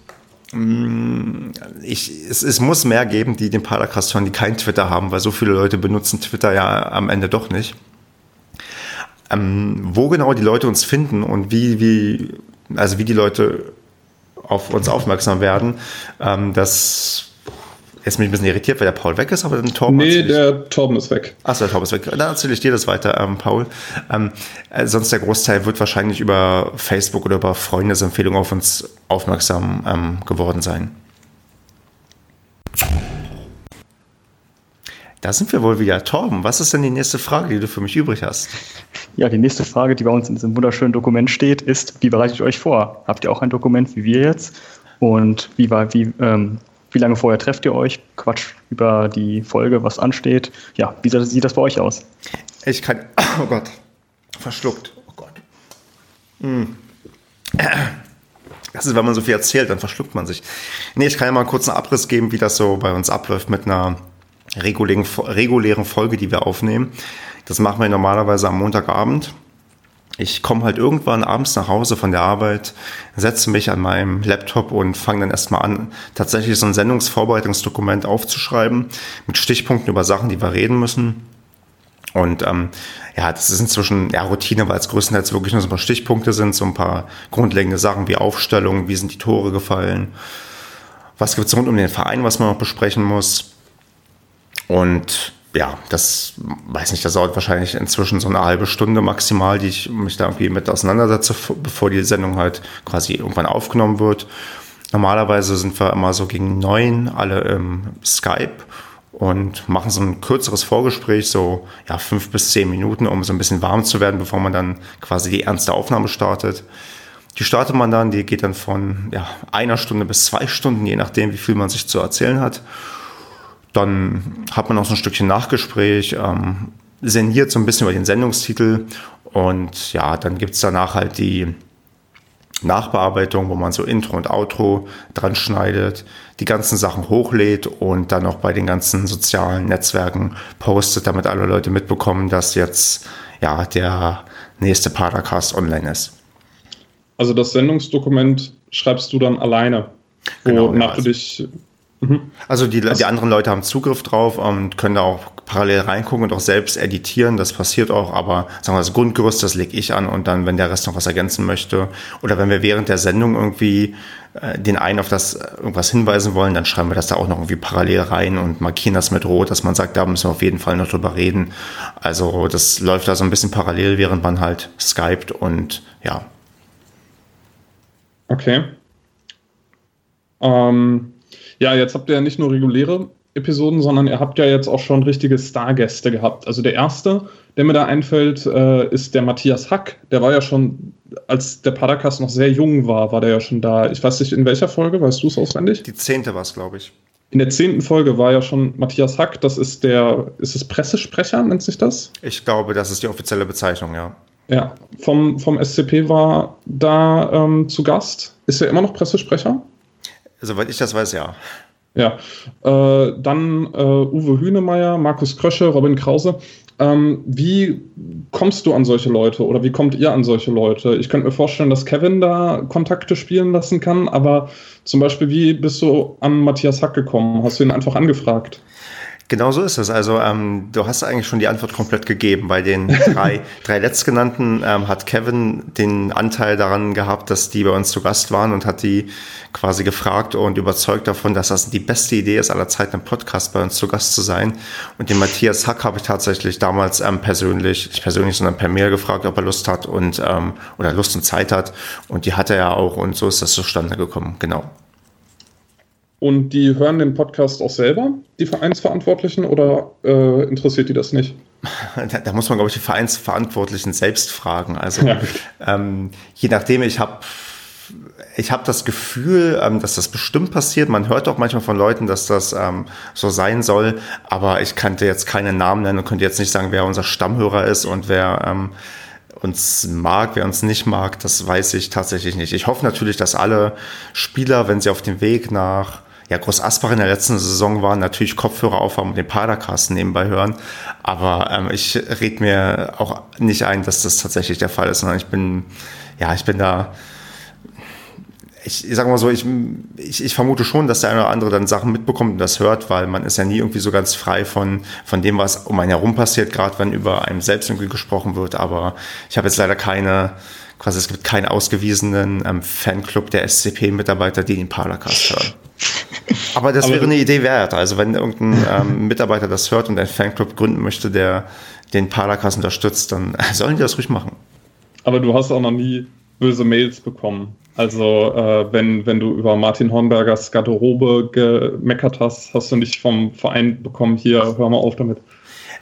Mm, ich, es, es, muss mehr geben, die den Paracast hören, die kein Twitter haben, weil so viele Leute benutzen Twitter ja am Ende doch nicht. Ähm, wo genau die Leute uns finden und wie, wie, also wie die Leute auf uns aufmerksam werden, ähm, das Jetzt bin ich ein bisschen irritiert, weil der Paul weg ist, aber dann Torben. Nee, der Torben ist weg. Achso, der Torben ist weg. Dann erzähle ich dir das weiter, ähm, Paul. Ähm, äh, sonst der Großteil wird wahrscheinlich über Facebook oder über Freundesempfehlungen auf uns aufmerksam ähm, geworden sein. Da sind wir wohl wieder. Torben, was ist denn die nächste Frage, die du für mich übrig hast? Ja, die nächste Frage, die bei uns in diesem wunderschönen Dokument steht, ist, wie bereitet ihr euch vor? Habt ihr auch ein Dokument wie wir jetzt? Und wie, war, wie, ähm, wie lange vorher trefft ihr euch? Quatsch über die Folge, was ansteht. Ja, wie sieht das bei euch aus? Ich kann, *coughs* oh Gott, verschluckt. Oh Gott. Hm. Das ist, wenn man so viel erzählt, dann verschluckt man sich. Nee, ich kann ja mal einen kurzen Abriss geben, wie das so bei uns abläuft mit einer regulären, regulären Folge, die wir aufnehmen. Das machen wir normalerweise am Montagabend. Ich komme halt irgendwann abends nach Hause von der Arbeit, setze mich an meinem Laptop und fange dann erstmal an, tatsächlich so ein Sendungsvorbereitungsdokument aufzuschreiben mit Stichpunkten über Sachen, die wir reden müssen. Und ähm, ja, das ist inzwischen ja, Routine, weil es größtenteils wirklich nur so ein paar Stichpunkte sind, so ein paar grundlegende Sachen wie Aufstellung, wie sind die Tore gefallen, was gibt es rund um den Verein, was man noch besprechen muss. Und ja, das weiß nicht, das dauert wahrscheinlich inzwischen so eine halbe Stunde maximal, die ich mich da irgendwie mit auseinandersetze, bevor die Sendung halt quasi irgendwann aufgenommen wird. Normalerweise sind wir immer so gegen neun alle im Skype und machen so ein kürzeres Vorgespräch, so ja, fünf bis zehn Minuten, um so ein bisschen warm zu werden, bevor man dann quasi die ernste Aufnahme startet. Die startet man dann, die geht dann von ja, einer Stunde bis zwei Stunden, je nachdem, wie viel man sich zu erzählen hat. Dann hat man auch so ein Stückchen Nachgespräch, ähm, sendiert so ein bisschen über den Sendungstitel und ja, dann gibt es danach halt die Nachbearbeitung, wo man so Intro und Outro dran schneidet, die ganzen Sachen hochlädt und dann auch bei den ganzen sozialen Netzwerken postet, damit alle Leute mitbekommen, dass jetzt ja der nächste Paracast online ist. Also das Sendungsdokument schreibst du dann alleine, genau, wonach ja, du also, dich. Mhm. Also die, die anderen Leute haben Zugriff drauf und können da auch parallel reingucken und auch selbst editieren. Das passiert auch, aber sagen wir das Grundgerüst, das lege ich an und dann, wenn der Rest noch was ergänzen möchte oder wenn wir während der Sendung irgendwie äh, den einen auf das äh, irgendwas hinweisen wollen, dann schreiben wir das da auch noch irgendwie parallel rein und markieren das mit Rot, dass man sagt, da müssen wir auf jeden Fall noch drüber reden. Also das läuft da so ein bisschen parallel, während man halt skypt und ja, Okay. Ähm, ja, jetzt habt ihr ja nicht nur reguläre Episoden, sondern ihr habt ja jetzt auch schon richtige Stargäste gehabt. Also der erste, der mir da einfällt, äh, ist der Matthias Hack. Der war ja schon, als der Padercast noch sehr jung war, war der ja schon da. Ich weiß nicht, in welcher Folge, weißt du es auswendig? Die zehnte war es, glaube ich. In der zehnten Folge war ja schon Matthias Hack, das ist der, ist es Pressesprecher, nennt sich das? Ich glaube, das ist die offizielle Bezeichnung, ja. Ja, vom, vom SCP war da ähm, zu Gast. Ist er immer noch Pressesprecher? Soweit ich das weiß, ja. Ja, äh, dann äh, Uwe Hünemeyer, Markus Krösche, Robin Krause. Ähm, wie kommst du an solche Leute oder wie kommt ihr an solche Leute? Ich könnte mir vorstellen, dass Kevin da Kontakte spielen lassen kann, aber zum Beispiel, wie bist du an Matthias Hack gekommen? Hast du ihn einfach angefragt? Genau so ist es. Also ähm, du hast eigentlich schon die Antwort komplett gegeben. Bei den *laughs* drei, drei letztgenannten ähm, hat Kevin den Anteil daran gehabt, dass die bei uns zu Gast waren und hat die quasi gefragt und überzeugt davon, dass das die beste Idee ist, aller Zeit im Podcast bei uns zu Gast zu sein. Und den Matthias Hack habe ich tatsächlich damals ähm, persönlich, nicht persönlich, sondern per Mail gefragt, ob er Lust hat und ähm, oder Lust und Zeit hat. Und die hatte er auch und so ist das zustande gekommen. Genau. Und die hören den Podcast auch selber, die Vereinsverantwortlichen, oder äh, interessiert die das nicht? *laughs* Da, da, muss man, glaube ich, die Vereinsverantwortlichen selbst fragen. Also ja. ähm, je nachdem, ich habe ich habe das Gefühl, ähm, dass das bestimmt passiert. Man hört auch manchmal von Leuten, dass das ähm, so sein soll, aber ich kannte jetzt keinen Namen nennen und könnte jetzt nicht sagen, wer unser Stammhörer ist und wer ähm, uns mag, wer uns nicht mag, das weiß ich tatsächlich nicht. Ich hoffe natürlich, dass alle Spieler, wenn sie auf dem Weg nach ja, Groß Asbach in der letzten Saison waren, natürlich Kopfhörer aufhaben und den Padercast nebenbei hören. Aber ähm, ich rede mir auch nicht ein, dass das tatsächlich der Fall ist, sondern ich bin, ja, ich bin da, ich, ich sag mal so, ich, ich, ich vermute schon, dass der eine oder andere dann Sachen mitbekommt und das hört, weil man ist ja nie irgendwie so ganz frei von, von dem, was um einen herum passiert, gerade wenn über einem selbst irgendwie gesprochen wird. Aber ich habe jetzt leider keine, quasi es gibt keinen ausgewiesenen ähm, Fanclub der SCP-Mitarbeiter, die den Paracast hören. *laughs* Aber das Aber wäre eine Idee wert. Also wenn irgendein ähm, Mitarbeiter das hört und einen Fanclub gründen möchte, der den Paracast unterstützt, dann *laughs* sollen die das ruhig machen. Aber du hast auch noch nie böse Mails bekommen. Also äh, wenn, wenn du über Martin Hornbergers Garderobe gemeckert hast, hast du nicht vom Verein bekommen, hier, hör mal auf damit.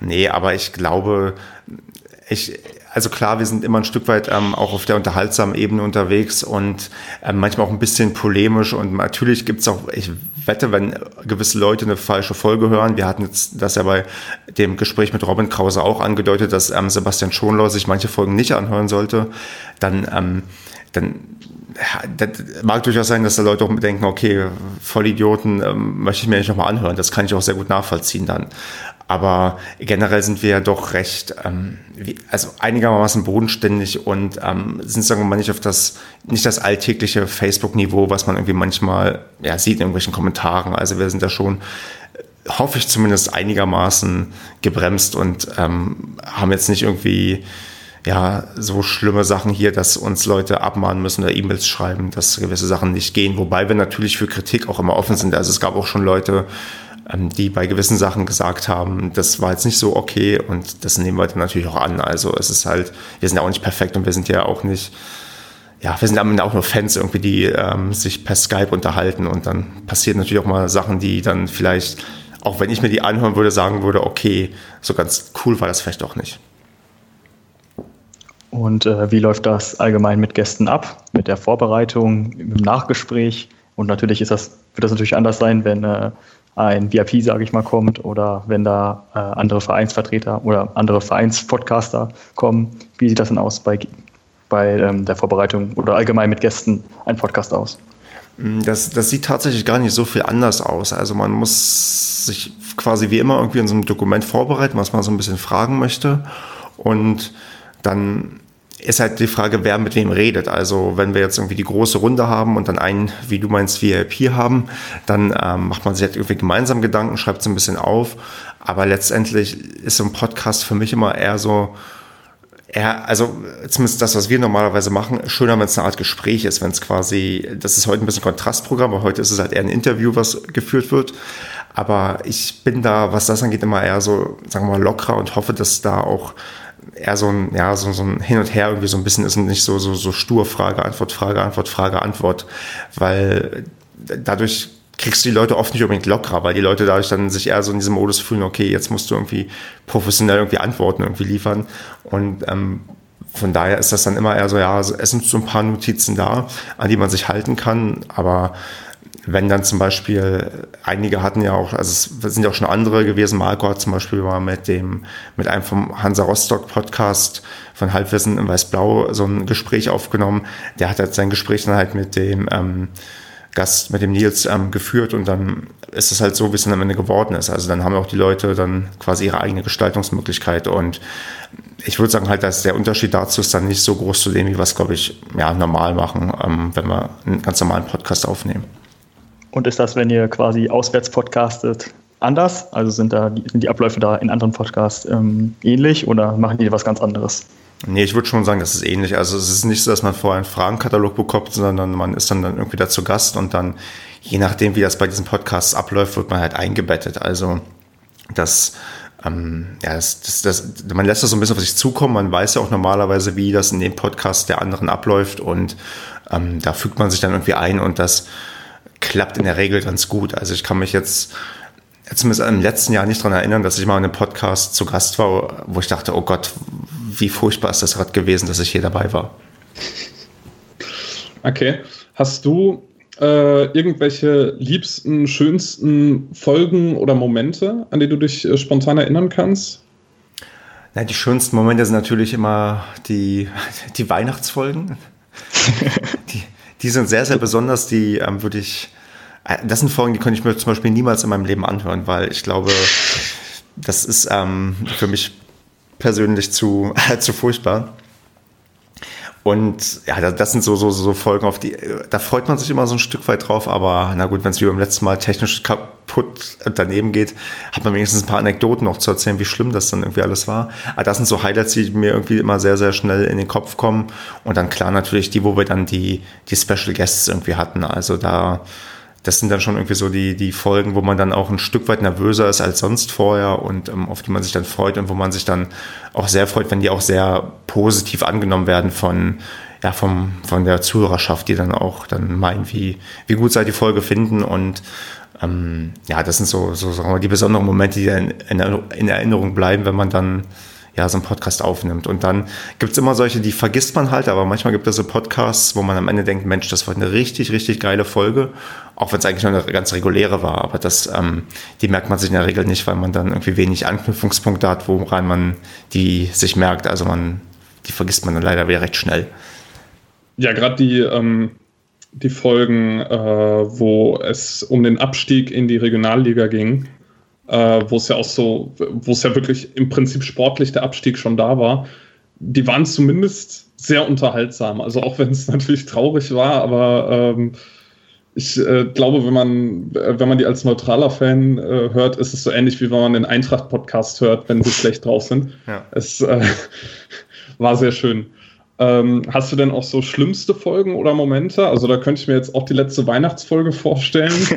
Nee, aber ich glaube, ich, also klar, wir sind immer ein Stück weit ähm, auch auf der unterhaltsamen Ebene unterwegs und ähm, manchmal auch ein bisschen polemisch und natürlich gibt es auch, ich wette, wenn gewisse Leute eine falsche Folge hören, wir hatten jetzt das ja bei dem Gespräch mit Robin Krause auch angedeutet, dass ähm, Sebastian Schonlau sich manche Folgen nicht anhören sollte, dann, ähm, dann das mag durchaus sein, dass da Leute auch denken, okay, Vollidioten ähm, möchte ich mir nicht nochmal anhören. Das kann ich auch sehr gut nachvollziehen dann. Aber generell sind wir ja doch recht, ähm, wie, also einigermaßen bodenständig und ähm, sind, sagen wir mal, nicht auf das, nicht das alltägliche Facebook-Niveau, was man irgendwie manchmal ja, sieht in irgendwelchen Kommentaren. Also wir sind da schon, hoffe ich zumindest, einigermaßen gebremst und ähm, haben jetzt nicht irgendwie ja, so schlimme Sachen hier, dass uns Leute abmahnen müssen oder E-Mails schreiben, dass gewisse Sachen nicht gehen. Wobei wir natürlich für Kritik auch immer offen sind. Also es gab auch schon Leute, die bei gewissen Sachen gesagt haben, das war jetzt nicht so okay und das nehmen wir dann natürlich auch an. Also es ist halt, wir sind ja auch nicht perfekt und wir sind ja auch nicht, ja, wir sind am Ende auch nur Fans irgendwie, die ähm, sich per Skype unterhalten und dann passieren natürlich auch mal Sachen, die dann vielleicht, auch wenn ich mir die anhören würde, sagen würde, okay, so ganz cool war das vielleicht auch nicht. Und äh, wie läuft das allgemein mit Gästen ab, mit der Vorbereitung, im Nachgespräch? Und natürlich ist das, wird das natürlich anders sein, wenn äh, ein VIP, sage ich mal, kommt oder wenn da äh, andere Vereinsvertreter oder andere Vereinspodcaster kommen. Wie sieht das denn aus bei, bei ähm, der Vorbereitung oder allgemein mit Gästen ein Podcast aus? Mm, das, das sieht tatsächlich gar nicht so viel anders aus. Also man muss sich quasi wie immer irgendwie in so einem Dokument vorbereiten, was man so ein bisschen fragen möchte. Und dann ist halt die Frage, wer mit wem redet. Also wenn wir jetzt irgendwie die große Runde haben und dann einen, wie du meinst, VIP haben, dann ähm, macht man sich halt irgendwie gemeinsam Gedanken, schreibt es ein bisschen auf. Aber letztendlich ist so ein Podcast für mich immer eher so, eher, also zumindest das, was wir normalerweise machen, schöner, wenn es eine Art Gespräch ist, wenn es quasi, das ist heute ein bisschen Kontrastprogramm, aber heute ist es halt eher ein Interview, was geführt wird. Aber ich bin da, was das angeht, immer eher so, sagen wir mal, lockerer und hoffe, dass da auch eher so ein, ja, so, so ein Hin und Her irgendwie so ein bisschen ist und nicht so, so, so stur Frage, Antwort, Frage, Antwort, Frage, Antwort, weil dadurch kriegst du die Leute oft nicht unbedingt lockerer, weil die Leute dadurch dann sich eher so in diesem Modus fühlen, okay, jetzt musst du irgendwie professionell irgendwie Antworten irgendwie liefern. Und ähm, von daher ist das dann immer eher so, ja, es sind so ein paar Notizen da, an die man sich halten kann, aber wenn dann zum Beispiel, einige hatten ja auch, also es sind ja auch schon andere gewesen, Marco hat zum Beispiel mal mit dem, mit einem vom Hansa Rostock Podcast von Halbwissen in Weiß-Blau so ein Gespräch aufgenommen. Der hat halt sein Gespräch dann halt mit dem ähm, Gast, mit dem Nils ähm, geführt und dann ist es halt so, wie es dann am Ende geworden ist. Also dann haben auch die Leute dann quasi ihre eigene Gestaltungsmöglichkeit und ich würde sagen halt, dass der Unterschied dazu ist dann nicht so groß zu dem, wie wir es, glaube ich, ja, normal machen, ähm, wenn wir einen ganz normalen Podcast aufnehmen. Und ist das, wenn ihr quasi auswärts podcastet, anders? Also sind da die, sind die Abläufe da in anderen Podcasts ähm, ähnlich oder machen die was ganz anderes? Nee, ich würde schon sagen, das ist ähnlich. Also es ist nicht so, dass man vorher einen Fragenkatalog bekommt, sondern man ist dann, dann irgendwie da zu Gast und dann, je nachdem, wie das bei diesen Podcasts abläuft, wird man halt eingebettet. Also das, ähm, ja, das, das, das, man lässt das so ein bisschen auf sich zukommen. Man weiß ja auch normalerweise, wie das in dem Podcast der anderen abläuft und ähm, da fügt man sich dann irgendwie ein und das klappt in der Regel ganz gut. Also ich kann mich jetzt zumindest im letzten Jahr nicht daran erinnern, dass ich mal in einem Podcast zu Gast war, wo ich dachte, oh Gott, wie furchtbar ist das gerade gewesen, dass ich hier dabei war. Okay. Hast du äh, irgendwelche liebsten, schönsten Folgen oder Momente, an die du dich äh, spontan erinnern kannst? Na, die schönsten Momente sind natürlich immer die, die Weihnachtsfolgen. *laughs* die, die sind sehr, sehr besonders. Die ähm, würde ich äh, das sind Folgen, die könnte ich mir zum Beispiel niemals in meinem Leben anhören, weil ich glaube, das ist ähm, für mich persönlich zu, äh, *laughs* zu furchtbar. Und ja, das sind so, so, so Folgen, auf die, da freut man sich immer so ein Stück weit drauf, aber na gut, wenn es wie beim letzten Mal technisch kaputt daneben geht, hat man wenigstens ein paar Anekdoten noch zu erzählen, wie schlimm das dann irgendwie alles war. Aber das sind so Highlights, die mir irgendwie immer sehr, sehr schnell in den Kopf kommen. Und dann klar natürlich die, wo wir dann die, die Special Guests irgendwie hatten. Also da, das sind dann schon irgendwie so die, die Folgen, wo man dann auch ein Stück weit nervöser ist als sonst vorher und ähm, auf die man sich dann freut und wo man sich dann auch sehr freut, wenn die auch sehr positiv angenommen werden von, ja, vom, von der Zuhörerschaft, die dann auch dann meinen, wie, wie gut sei die Folge finden und ähm, ja, das sind so, so sagen wir, die besonderen Momente, die in, in, in Erinnerung bleiben, wenn man dann ja, so einen Podcast aufnimmt. Und dann gibt's immer solche, die vergisst man halt, aber manchmal gibt es so Podcasts, wo man am Ende denkt, Mensch, das war eine richtig, richtig geile Folge, auch wenn es eigentlich nur eine ganz reguläre war. Aber das, ähm, die merkt man sich in der Regel nicht, weil man dann irgendwie wenig Anknüpfungspunkte hat, woran man die sich merkt. Also man, die vergisst man dann leider wieder recht schnell. Ja, gerade die, ähm, die Folgen, äh, wo es um den Abstieg in die Regionalliga ging, äh, wo es ja auch so, wo es ja wirklich im Prinzip sportlich der Abstieg schon da war, die waren zumindest sehr unterhaltsam. Also auch wenn es *laughs* natürlich traurig war, aber ähm, ich äh, glaube, wenn man, äh, wenn man die als neutraler Fan äh, hört, ist es so ähnlich wie wenn man den Eintracht-Podcast hört, wenn sie schlecht drauf sind. Ja. Es äh, *laughs* war sehr schön. Ähm, hast du denn auch so schlimmste Folgen oder Momente? Also da könnte ich mir jetzt auch die letzte Weihnachtsfolge vorstellen. *laughs*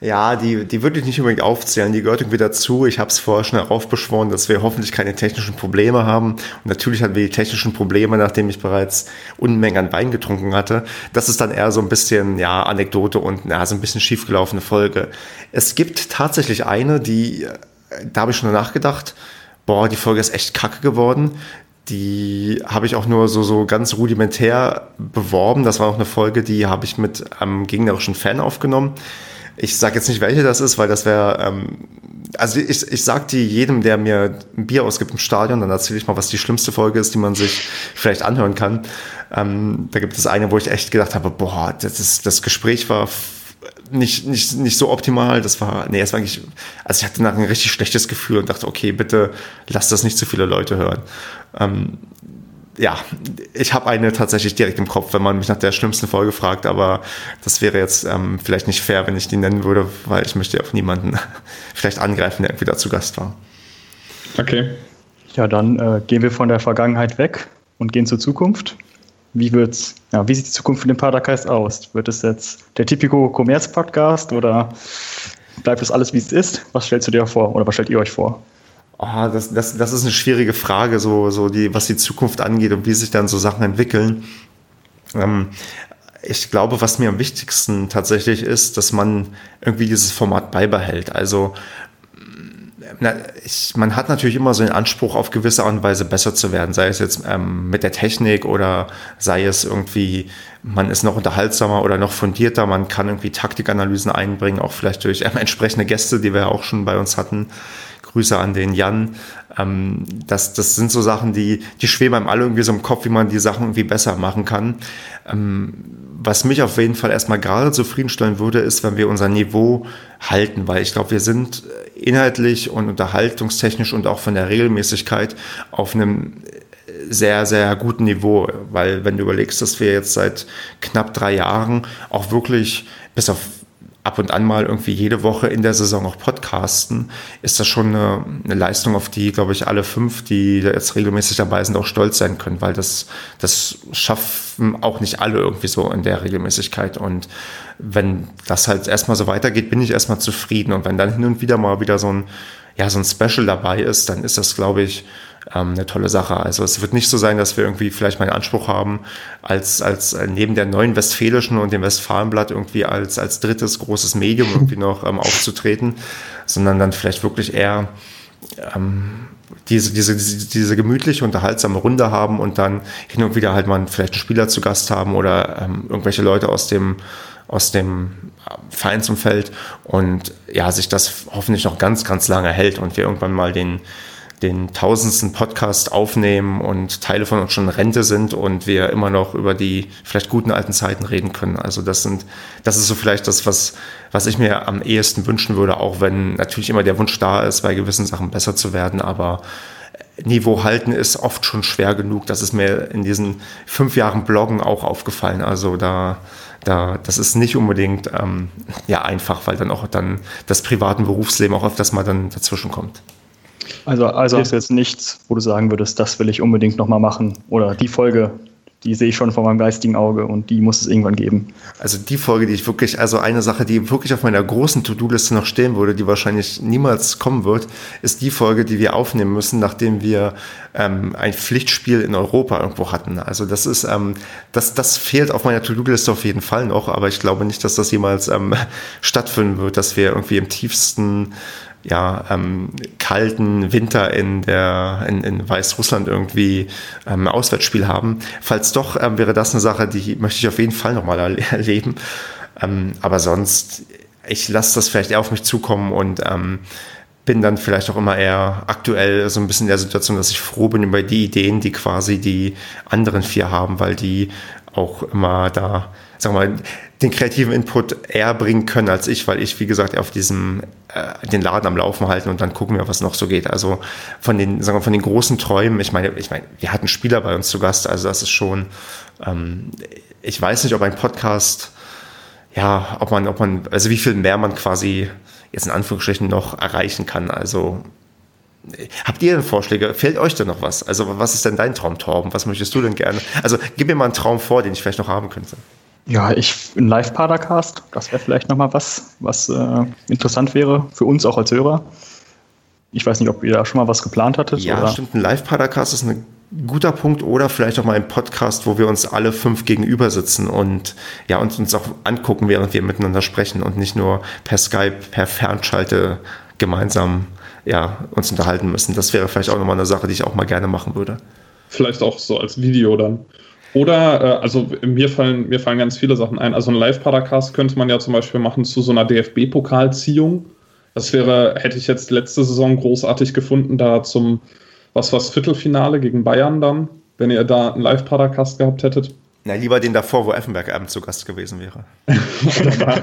Ja, die, die würde ich nicht unbedingt aufzählen. Die gehört irgendwie dazu. Ich habe es vorher schon aufbeschworen, dass wir hoffentlich keine technischen Probleme haben. Und natürlich hatten wir die technischen Probleme, nachdem ich bereits Unmengen an Wein getrunken hatte. Das ist dann eher so ein bisschen, ja, Anekdote und ja, so ein bisschen schiefgelaufene Folge. Es gibt tatsächlich eine, die, da habe ich schon nachgedacht, boah, die Folge ist echt kacke geworden die habe ich auch nur so, so ganz rudimentär beworben. Das war auch eine Folge, die habe ich mit einem gegnerischen Fan aufgenommen. Ich sage jetzt nicht, welche das ist, weil das wäre, ähm, also ich, ich sage die jedem, der mir ein Bier ausgibt im Stadion, dann erzähle ich mal, was die schlimmste Folge ist, die man sich vielleicht anhören kann. Ähm, da gibt es eine, wo ich echt gedacht habe, boah, das, ist, das Gespräch war nicht, nicht, nicht so optimal. Das war, nee, es war eigentlich, also ich hatte nachher ein richtig schlechtes Gefühl und dachte, okay, bitte lass das nicht zu viele Leute hören. Ähm, ja, ich habe eine tatsächlich direkt im Kopf, wenn man mich nach der schlimmsten Folge fragt, aber das wäre jetzt ähm, vielleicht nicht fair, wenn ich die nennen würde, weil ich möchte auf niemanden *laughs* vielleicht angreifen, der irgendwie da zu Gast war. Okay. Ja, dann äh, gehen wir von der Vergangenheit weg und gehen zur Zukunft. Wie wird's, ja, wie sieht die Zukunft für den Padergeist aus? Wird es jetzt der typische Commerz-Podcast oder bleibt es alles wie es ist? Was stellst du dir vor oder was stellt ihr euch vor? Oh, das, das, das ist eine schwierige Frage, so, so die, was die Zukunft angeht und wie sich dann so Sachen entwickeln. Ähm, ich glaube, was mir am wichtigsten tatsächlich ist, dass man irgendwie dieses Format beibehält. Also na, ich, man hat natürlich immer so den Anspruch, auf gewisse Art und Weise besser zu werden, sei es jetzt ähm, mit der Technik oder sei es irgendwie, man ist noch unterhaltsamer oder noch fundierter, man kann irgendwie Taktikanalysen einbringen, auch vielleicht durch ähm, entsprechende Gäste, die wir ja auch schon bei uns hatten. Grüße an den Jan. Ähm, das, das sind so Sachen, die, die schweben einem alle irgendwie so im Kopf, wie man die Sachen irgendwie besser machen kann. Ähm, was mich auf jeden Fall erstmal gerade zufriedenstellen würde, ist, wenn wir unser Niveau halten, weil ich glaube, wir sind inhaltlich und unterhaltungstechnisch und auch von der Regelmäßigkeit auf einem sehr, sehr guten Niveau, weil wenn du überlegst, dass wir jetzt seit knapp drei Jahren auch wirklich bis auf ab und an mal irgendwie jede Woche in der Saison auch podcasten, ist das schon eine, eine Leistung, auf die, glaube ich, alle fünf, die jetzt regelmäßig dabei sind, auch stolz sein können, weil das, das schaffen auch nicht alle irgendwie so in der Regelmäßigkeit. Und wenn das halt erstmal so weitergeht, bin ich erstmal zufrieden. Und wenn dann hin und wieder mal wieder so ein, ja, so ein Special dabei ist, dann ist das, glaube ich, ähm, eine tolle Sache. Also es wird nicht so sein, dass wir irgendwie vielleicht mal einen Anspruch haben, als, als äh, neben der neuen Westfälischen und dem Westfalenblatt irgendwie als, als drittes großes Medium irgendwie *laughs* noch ähm, aufzutreten, sondern dann vielleicht wirklich eher ähm, diese, diese, diese, gemütliche, unterhaltsame Runde haben und dann hin und wieder halt mal vielleicht einen Spieler zu Gast haben oder ähm, irgendwelche Leute aus dem aus dem äh, Vereinsumfeld und ja, sich das hoffentlich noch ganz, ganz lange hält und wir irgendwann mal den, den tausendsten Podcast aufnehmen und Teile von uns schon in Rente sind und wir immer noch über die vielleicht guten alten Zeiten reden können. Also das sind, das ist so vielleicht das, was, was ich mir am ehesten wünschen würde, auch wenn natürlich immer der Wunsch da ist, bei gewissen Sachen besser zu werden, aber Niveau halten ist oft schon schwer genug. Das ist mir in diesen fünf Jahren Bloggen auch aufgefallen. Also da, da, das ist nicht unbedingt ähm, ja einfach, weil dann auch dann das private Berufsleben auch öfters mal dann dazwischen kommt. Also, also hast du jetzt nichts, wo du sagen würdest, das will ich unbedingt nochmal machen oder die Folge, die sehe ich schon vor meinem geistigen Auge und die muss es irgendwann geben. Also die Folge, die ich wirklich, also eine Sache, die wirklich auf meiner großen To-Do-Liste noch stehen würde, die wahrscheinlich niemals kommen wird, ist die Folge, die wir aufnehmen müssen, nachdem wir ähm, ein Pflichtspiel in Europa irgendwo hatten. Also das ist, ähm, das, das fehlt auf meiner To-Do-Liste auf jeden Fall noch, aber ich glaube nicht, dass das jemals ähm, *laughs* stattfinden wird, dass wir irgendwie im tiefsten ja, ähm, kalten Winter in, der, in, in Weißrussland irgendwie ähm, Auswärtsspiel haben. Falls doch, ähm, wäre das eine Sache, die möchte ich auf jeden Fall nochmal *laughs* erleben. Ähm, aber sonst, ich lasse das vielleicht eher auf mich zukommen und ähm, bin dann vielleicht auch immer eher aktuell so ein bisschen in der Situation, dass ich froh bin über die Ideen, die quasi die anderen vier haben, weil die auch immer da, wir mal, den kreativen Input eher bringen können als ich, weil ich, wie gesagt, auf diesem, äh, den Laden am Laufen halten und dann gucken wir, was noch so geht. Also von den, sagen wir, von den großen Träumen, ich meine, ich meine, wir hatten Spieler bei uns zu Gast, also das ist schon, ähm, ich weiß nicht, ob ein Podcast, ja, ob man, ob man, also wie viel mehr man quasi jetzt in Anführungsstrichen noch erreichen kann. Also Habt ihr denn Vorschläge? Fällt euch denn noch was? Also, was ist denn dein Traum, Torben? Was möchtest du denn gerne? Also, gib mir mal einen Traum vor, den ich vielleicht noch haben könnte. Ja, ich ein Live-Padercast, das wäre vielleicht nochmal was, was äh, interessant wäre für uns auch als Hörer. Ich weiß nicht, ob ihr da schon mal was geplant hattet. Ja, oder? stimmt. Ein Live-Padercast ist ein guter Punkt oder vielleicht auch mal ein Podcast, wo wir uns alle fünf gegenüber sitzen und ja, uns, uns auch angucken, während wir miteinander sprechen und nicht nur per Skype, per Fernschalte gemeinsam ja, uns unterhalten müssen. Das wäre vielleicht auch nochmal eine Sache, die ich auch mal gerne machen würde. Vielleicht auch so als Video dann. Oder, äh, also mir fallen, mir fallen ganz viele Sachen ein. Also ein Live-Podcast könnte man ja zum Beispiel machen zu so einer DFB-Pokalziehung. Das wäre, hätte ich jetzt letzte Saison großartig gefunden, da zum, was war's, Viertelfinale gegen Bayern dann, wenn ihr da einen Live-Podcast gehabt hättet. Na, lieber den davor, wo Effenberg abends zu Gast gewesen wäre. Oder da.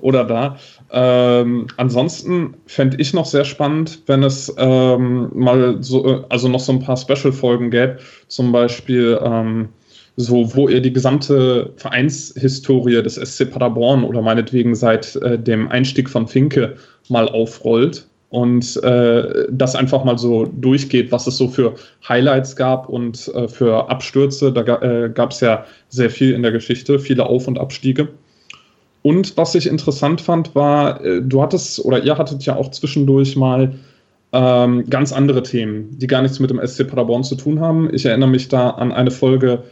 Oder da. Ähm, ansonsten fände ich noch sehr spannend, wenn es ähm, mal so, äh, also noch so ein paar Special-Folgen gäbe, zum Beispiel ähm, so, wo ihr die gesamte Vereinshistorie des SC Paderborn oder meinetwegen seit äh, dem Einstieg von Finke mal aufrollt und äh, das einfach mal so durchgeht, was es so für Highlights gab und äh, für Abstürze. Da äh, gab es ja sehr viel in der Geschichte, viele Auf- und Abstiege. Und was ich interessant fand, war, äh, du hattest oder ihr hattet ja auch zwischendurch mal ähm, ganz andere Themen, die gar nichts mit dem SC Paderborn zu tun haben. Ich erinnere mich da an eine Folge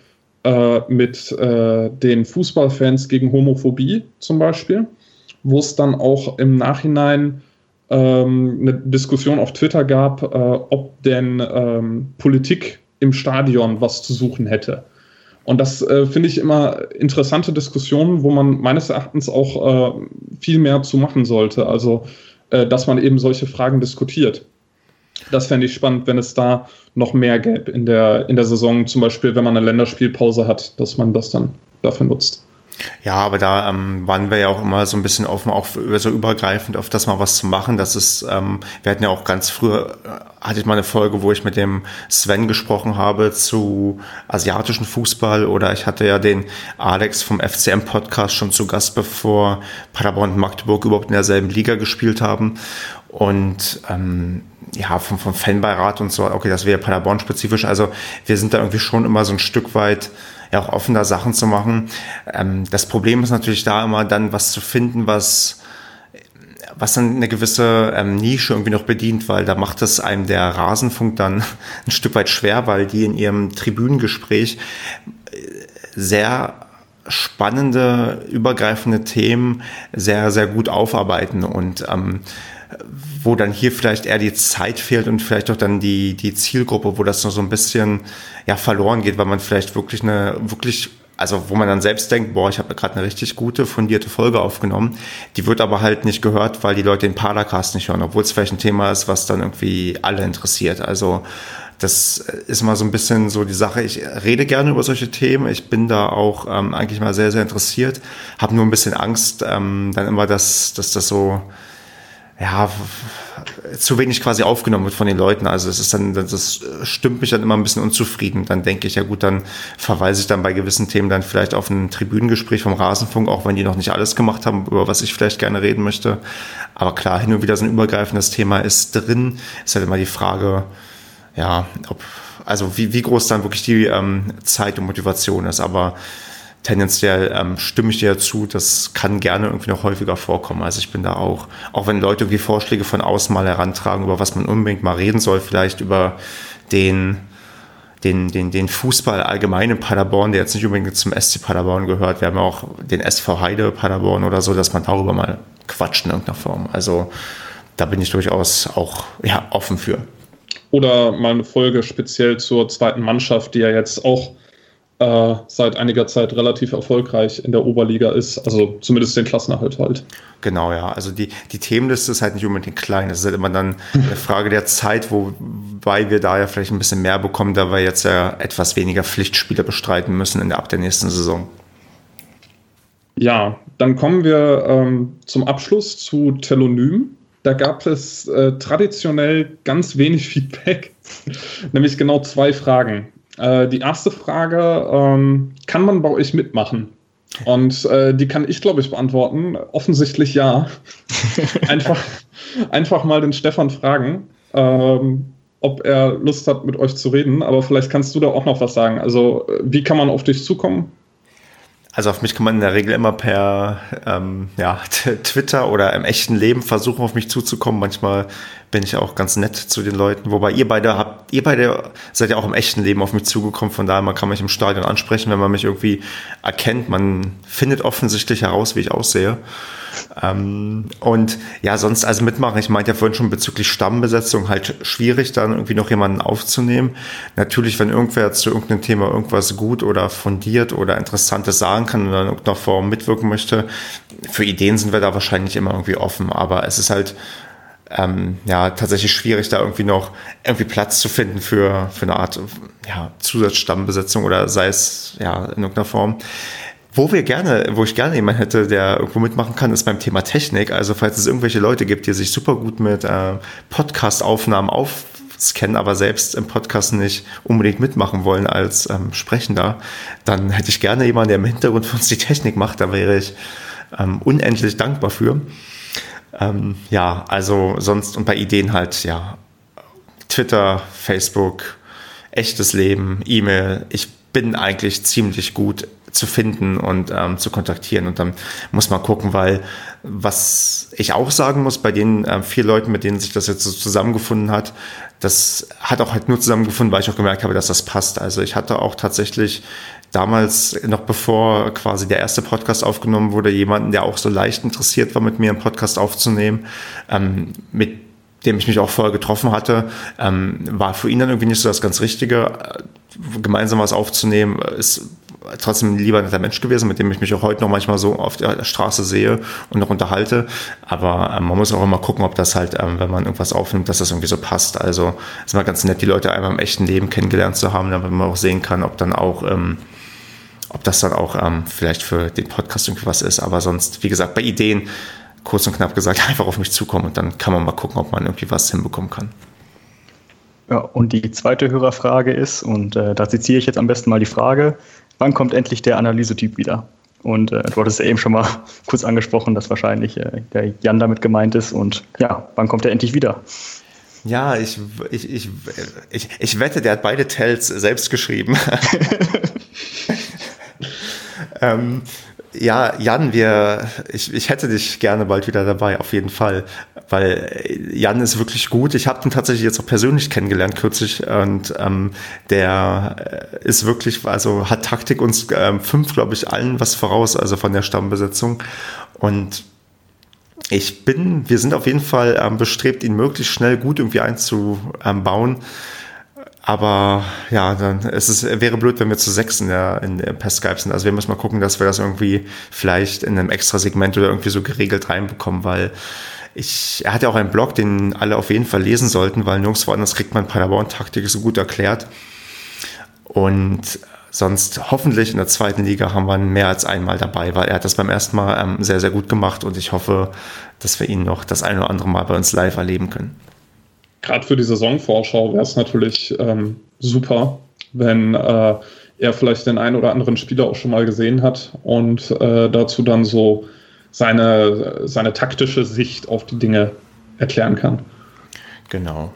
äh, mit äh, den Fußballfans gegen Homophobie zum Beispiel, wo es dann auch im Nachhinein ähm, eine Diskussion auf Twitter gab, äh, ob denn ähm, Politik im Stadion was zu suchen hätte. Und das äh, finde ich immer interessante Diskussionen, wo man meines Erachtens auch äh, viel mehr zu machen sollte. Also, äh, dass man eben solche Fragen diskutiert. Das fände ich spannend, wenn es da noch mehr gäbe in der, in der Saison, zum Beispiel, wenn man eine Länderspielpause hat, dass man das dann dafür nutzt. Ja, aber da ähm, waren wir ja auch immer so ein bisschen offen, auch so übergreifend auf das mal was zu machen. Das ist, ähm, wir hatten ja auch ganz früher, äh, hatte ich mal eine Folge, wo ich mit dem Sven gesprochen habe zu asiatischen Fußball oder ich hatte ja den Alex vom FCM-Podcast schon zu Gast, bevor Paderborn und Magdeburg überhaupt in derselben Liga gespielt haben. Und ähm, ja, vom, vom Fanbeirat und so, okay, das wäre Paderborn-spezifisch. Also wir sind da irgendwie schon immer so ein Stück weit ja auch offener Sachen zu machen. Ähm, das Problem ist natürlich da immer dann was zu finden, was was dann eine gewisse ähm, Nische irgendwie noch bedient, weil da macht es einem der Rasenfunk dann *laughs* ein Stück weit schwer, weil die in ihrem Tribünengespräch äh, sehr spannende, übergreifende Themen sehr, sehr gut aufarbeiten und ähm, wo dann hier vielleicht eher die Zeit fehlt und vielleicht auch dann die, die Zielgruppe, wo das noch so ein bisschen ja, verloren geht, weil man vielleicht wirklich eine, wirklich, also wo man dann selbst denkt, boah, ich habe gerade eine richtig gute, fundierte Folge aufgenommen, die wird aber halt nicht gehört, weil die Leute den Paracast nicht hören, obwohl es vielleicht ein Thema ist, was dann irgendwie alle interessiert. Also das ist mal so ein bisschen so die Sache. Ich rede gerne über solche Themen. Ich bin da auch ähm, eigentlich mal sehr, sehr interessiert. Habe nur ein bisschen Angst, ähm, dann immer, dass, dass das so ja, zu wenig quasi aufgenommen wird von den Leuten. Also es ist dann, das stimmt mich dann immer ein bisschen unzufrieden. Dann denke ich, ja gut, dann verweise ich dann bei gewissen Themen dann vielleicht auf ein Tribünengespräch vom Rasenfunk, auch wenn die noch nicht alles gemacht haben, über was ich vielleicht gerne reden möchte. Aber klar, hin und wieder so ein übergreifendes Thema ist drin. Ist halt immer die Frage, ja, ob, also wie, wie groß dann wirklich die ähm, Zeit und Motivation ist. Aber tendenziell ähm, stimme ich dir zu, das kann gerne irgendwie noch häufiger vorkommen. Also ich bin da auch, auch wenn Leute irgendwie Vorschläge von außen mal herantragen, über was man unbedingt mal reden soll, vielleicht über den, den, den, den Fußball allgemein in Paderborn, der jetzt nicht unbedingt zum SC Paderborn gehört. Wir haben auch den SV Heide Paderborn oder so, dass man darüber mal quatscht in irgendeiner Form. Also da bin ich durchaus auch ja, offen für. Oder mal eine Folge speziell zur zweiten Mannschaft, die ja jetzt auch äh, seit einiger Zeit relativ erfolgreich in der Oberliga ist, also zumindest den Klassenerhalt halt. Genau, ja. Also die, die Themenliste ist halt nicht unbedingt klein. Es ist halt immer dann eine *laughs* Frage der Zeit, wobei wir da ja vielleicht ein bisschen mehr bekommen, da wir jetzt ja etwas weniger Pflichtspiele bestreiten müssen in der, ab der nächsten Saison. Ja, dann kommen wir ähm, zum Abschluss zu Telonym. Da gab es äh, traditionell ganz wenig *laughs* Feedback, nämlich genau zwei Fragen. Äh, die erste Frage, ähm, kann man bei euch mitmachen? Und äh, die kann ich, glaube ich, beantworten. Offensichtlich ja. *laughs* einfach, einfach mal den Stefan fragen, ähm, ob er Lust hat, mit euch zu reden. Aber vielleicht kannst du da auch noch was sagen. Also, wie kann man auf dich zukommen? Also auf mich kann man in der Regel immer per ähm, ja, *laughs* Twitter oder im echten Leben versuchen, auf mich zuzukommen. Manchmal bin ich auch ganz nett zu den Leuten. Wobei ihr beide habt, ihr beide seid ja auch im echten Leben auf mich zugekommen. Von daher, man kann mich im Stadion ansprechen, wenn man mich irgendwie erkennt. Man findet offensichtlich heraus, wie ich aussehe. Ähm, und ja, sonst also mitmachen. Ich meinte ja vorhin schon bezüglich Stammbesetzung halt schwierig, dann irgendwie noch jemanden aufzunehmen. Natürlich, wenn irgendwer zu irgendeinem Thema irgendwas gut oder fundiert oder interessantes sagen kann oder in irgendeiner Form mitwirken möchte, für Ideen sind wir da wahrscheinlich immer irgendwie offen. Aber es ist halt ähm, ja tatsächlich schwierig, da irgendwie noch irgendwie Platz zu finden für, für eine Art ja, Zusatzstammbesetzung oder sei es ja in irgendeiner Form. Wo wir gerne, wo ich gerne jemanden hätte, der irgendwo mitmachen kann, ist beim Thema Technik. Also falls es irgendwelche Leute gibt, die sich super gut mit äh, Podcast-Aufnahmen aufscannen, aber selbst im Podcast nicht unbedingt mitmachen wollen als ähm, Sprechender, dann hätte ich gerne jemanden, der im Hintergrund für uns die Technik macht. Da wäre ich ähm, unendlich dankbar für. Ähm, ja, also sonst und bei Ideen halt, ja, Twitter, Facebook, echtes Leben, E-Mail. Ich bin eigentlich ziemlich gut zu finden und ähm, zu kontaktieren. Und dann muss man gucken, weil was ich auch sagen muss, bei den ähm, vier Leuten, mit denen sich das jetzt so zusammengefunden hat, das hat auch halt nur zusammengefunden, weil ich auch gemerkt habe, dass das passt. Also ich hatte auch tatsächlich damals, noch bevor quasi der erste Podcast aufgenommen wurde, jemanden, der auch so leicht interessiert war, mit mir einen Podcast aufzunehmen, ähm, mit dem ich mich auch vorher getroffen hatte, ähm, war für ihn dann irgendwie nicht so das ganz Richtige. Äh, gemeinsam was aufzunehmen, ist trotzdem lieber netter Mensch gewesen, mit dem ich mich auch heute noch manchmal so auf der Straße sehe und noch unterhalte. Aber ähm, man muss auch immer gucken, ob das halt, ähm, wenn man irgendwas aufnimmt, dass das irgendwie so passt. Also es ist mal ganz nett, die Leute einmal im echten Leben kennengelernt zu haben, damit man auch sehen kann, ob dann auch ähm, ob das dann auch ähm, vielleicht für den Podcast irgendwie was ist. Aber sonst, wie gesagt, bei Ideen, kurz und knapp gesagt, *laughs* einfach auf mich zukommen und dann kann man mal gucken, ob man irgendwie was hinbekommen kann. Ja, und die zweite Hörerfrage ist, und äh, da zitiere ich jetzt am besten mal die Frage, wann kommt endlich der Analysetyp wieder? Und äh, du hattest ja eben schon mal *laughs* kurz angesprochen, dass wahrscheinlich äh, der Jan damit gemeint ist. Und ja, wann kommt er endlich wieder? Ja, ich, ich, ich, ich, ich wette, der hat beide Tells selbst geschrieben. *laughs* *laughs* ähm, ja, Jan, wir, ich, ich hätte dich gerne bald wieder dabei, auf jeden Fall, weil Jan ist wirklich gut. Ich habe ihn tatsächlich jetzt auch persönlich kennengelernt kürzlich und ähm, der ist wirklich, also hat Taktik uns ähm, fünf, glaube ich, allen was voraus, also von der Stammbesetzung und ich bin, wir sind auf jeden Fall ähm, bestrebt, ihn möglichst schnell gut irgendwie einzubauen. Aber ja, dann es ist, wäre blöd, wenn wir zu sechs in der, in der, per Skype sind. Also wir müssen mal gucken, dass wir das irgendwie vielleicht in einem extra Segment oder irgendwie so geregelt reinbekommen, weil ich, er hat ja auch einen Blog, den alle auf jeden Fall lesen sollten, weil nirgendwo anders kriegt man Paderborn-Taktik so gut erklärt. Und sonst hoffentlich in der zweiten Liga haben wir ihn mehr als einmal dabei, weil er hat das beim ersten Mal ähm, sehr, sehr gut gemacht und ich hoffe, dass wir ihn noch das eine oder andere Mal bei uns live erleben können gerade für die Saisonvorschau wäre es natürlich ähm, super, wenn äh, er vielleicht den einen oder anderen Spieler auch schon mal gesehen hat und äh, dazu dann so seine, seine taktische Sicht auf die Dinge erklären kann. Genau.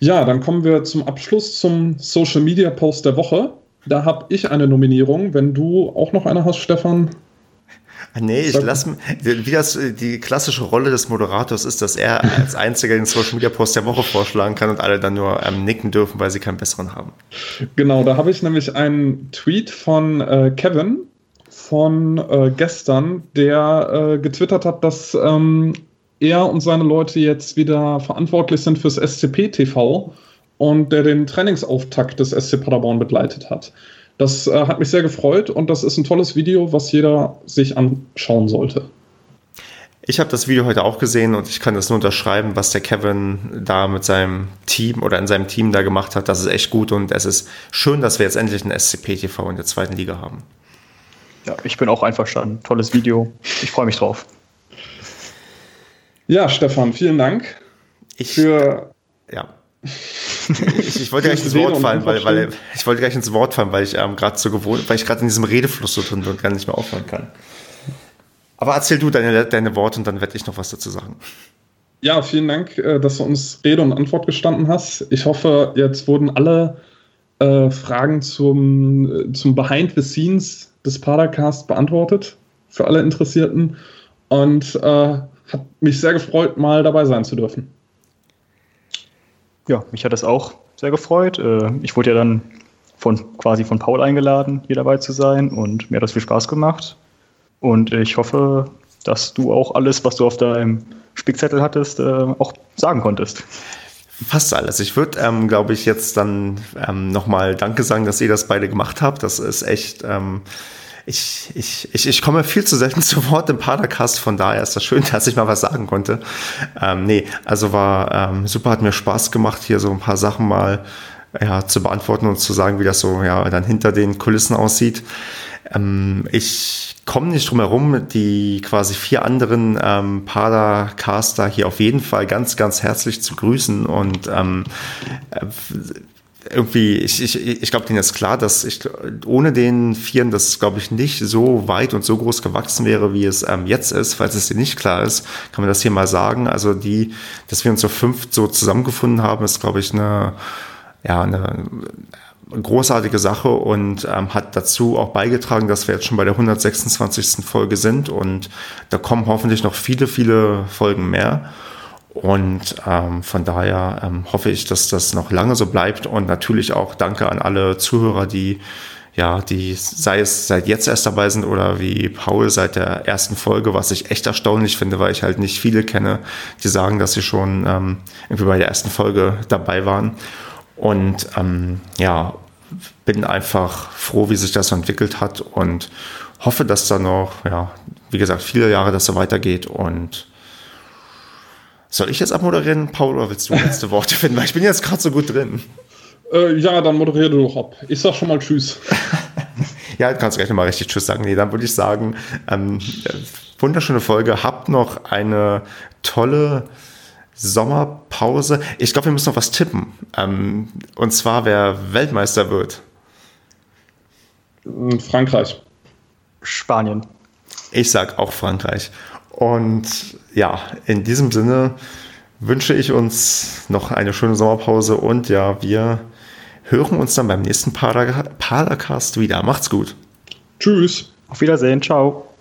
Ja, dann kommen wir zum Abschluss zum Social Media Post der Woche. Da habe ich eine Nominierung. Wenn du auch noch eine hast, Stefan, Nee, ich lasse wie das die klassische Rolle des Moderators ist, dass er als einziger den Social Media Post der Woche vorschlagen kann und alle dann nur ähm, nicken dürfen, weil sie keinen besseren haben. Genau, da habe ich nämlich einen Tweet von äh, Kevin von äh, gestern, der äh, getwittert hat, dass ähm, er und seine Leute jetzt wieder verantwortlich sind fürs SCP TV und der den Trainingsauftakt des SC Paderborn begleitet hat. Das äh, hat mich sehr gefreut und das ist ein tolles Video, was jeder sich anschauen sollte. Ich habe das Video heute auch gesehen und ich kann das nur unterschreiben, was der Kevin da mit seinem Team oder in seinem Team da gemacht hat. Das ist echt gut und es ist schön, dass wir jetzt endlich ein SCP-TV in der zweiten Liga haben. Ja, ich bin auch einverstanden. Tolles Video. Ich freue mich drauf. Ja, Stefan, vielen Dank. Ich, für ja ich, ich, wollte gleich ins Wort fallen, weil, weil ich wollte gleich ins Wort fallen, weil ich ähm, gerade so gewohnt, weil ich gerade in diesem Redefluss so drin bin und gar nicht mehr aufhören kann. Aber erzähl du deine, deine Worte und dann werde ich noch was dazu sagen. Ja, vielen Dank, äh, dass du uns Rede und Antwort gestanden hast. Ich hoffe, jetzt wurden alle äh, Fragen zum, zum Behind the Scenes des Padercast beantwortet für alle Interessierten und äh, hat mich sehr gefreut, mal dabei sein zu dürfen. Ja, mich hat das auch sehr gefreut. Äh, ich wurde ja dann von, quasi von Paul eingeladen, hier dabei zu sein und mir hat das viel Spaß gemacht. Und ich hoffe, dass du auch alles, was du auf deinem Spickzettel hattest, äh, auch sagen konntest. Fast alles. Ich würde, ähm, glaube ich, jetzt dann ähm, nochmal Danke sagen, dass ihr das beide gemacht habt. Das ist echt. Ähm, ich, ich, ich, ich komme viel zu selten *laughs* zu Wort im Padercast, von daher ist das schön, *laughs* dass ich mal was sagen konnte. Ähm, nee, also war ähm, super, hat mir Spaß gemacht, hier so ein paar Sachen mal ja, zu beantworten und zu sagen, wie das so ja, dann hinter den Kulissen aussieht. Ähm, ich komme nicht drum herum, die quasi vier anderen ähm, Padercaster hier auf jeden Fall ganz, ganz herzlich zu grüßen und ähm, äh, irgendwie, ich, ich, ich glaube, denen ist klar, dass ich ohne den Vieren das, glaube ich, nicht so weit und so groß gewachsen wäre, wie es ähm, jetzt ist. Falls es dir nicht klar ist, kann man das hier mal sagen. Also die, dass wir uns so fünft so zusammengefunden haben, ist, glaube ich, eine, ja, eine großartige Sache und ähm, hat dazu auch beigetragen, dass wir jetzt schon bei der 126. Folge sind und da kommen hoffentlich noch viele, viele Folgen mehr. Und ähm, von daher ähm, hoffe ich, dass das noch lange so bleibt und natürlich auch danke an alle Zuhörer, die ja, die sei es seit jetzt erst dabei sind oder wie Paul seit der ersten Folge, was ich echt erstaunlich finde, weil ich halt nicht viele kenne, die sagen, dass sie schon ähm, irgendwie bei der ersten Folge dabei waren. Und ähm, ja, bin einfach froh, wie sich das entwickelt hat und hoffe, dass da noch, ja, wie gesagt, viele Jahre das so weitergeht und soll ich jetzt abmoderieren, Paul, oder willst du letzte Worte finden? Weil ich bin jetzt gerade so gut drin. Äh, ja, dann moderiere du doch ab. Ich sag schon mal Tschüss. *laughs* ja, kannst gleich nochmal richtig Tschüss sagen. Nee, dann würde ich sagen, ähm, wunderschöne Folge. Habt noch eine tolle Sommerpause. Ich glaube, wir müssen noch was tippen. Ähm, und zwar, wer Weltmeister wird. Frankreich. Spanien. Ich sag auch Frankreich. Und ja, in diesem Sinne wünsche ich uns noch eine schöne Sommerpause und ja, wir hören uns dann beim nächsten Padercast wieder. Macht's gut. Tschüss. Auf Wiedersehen. Ciao.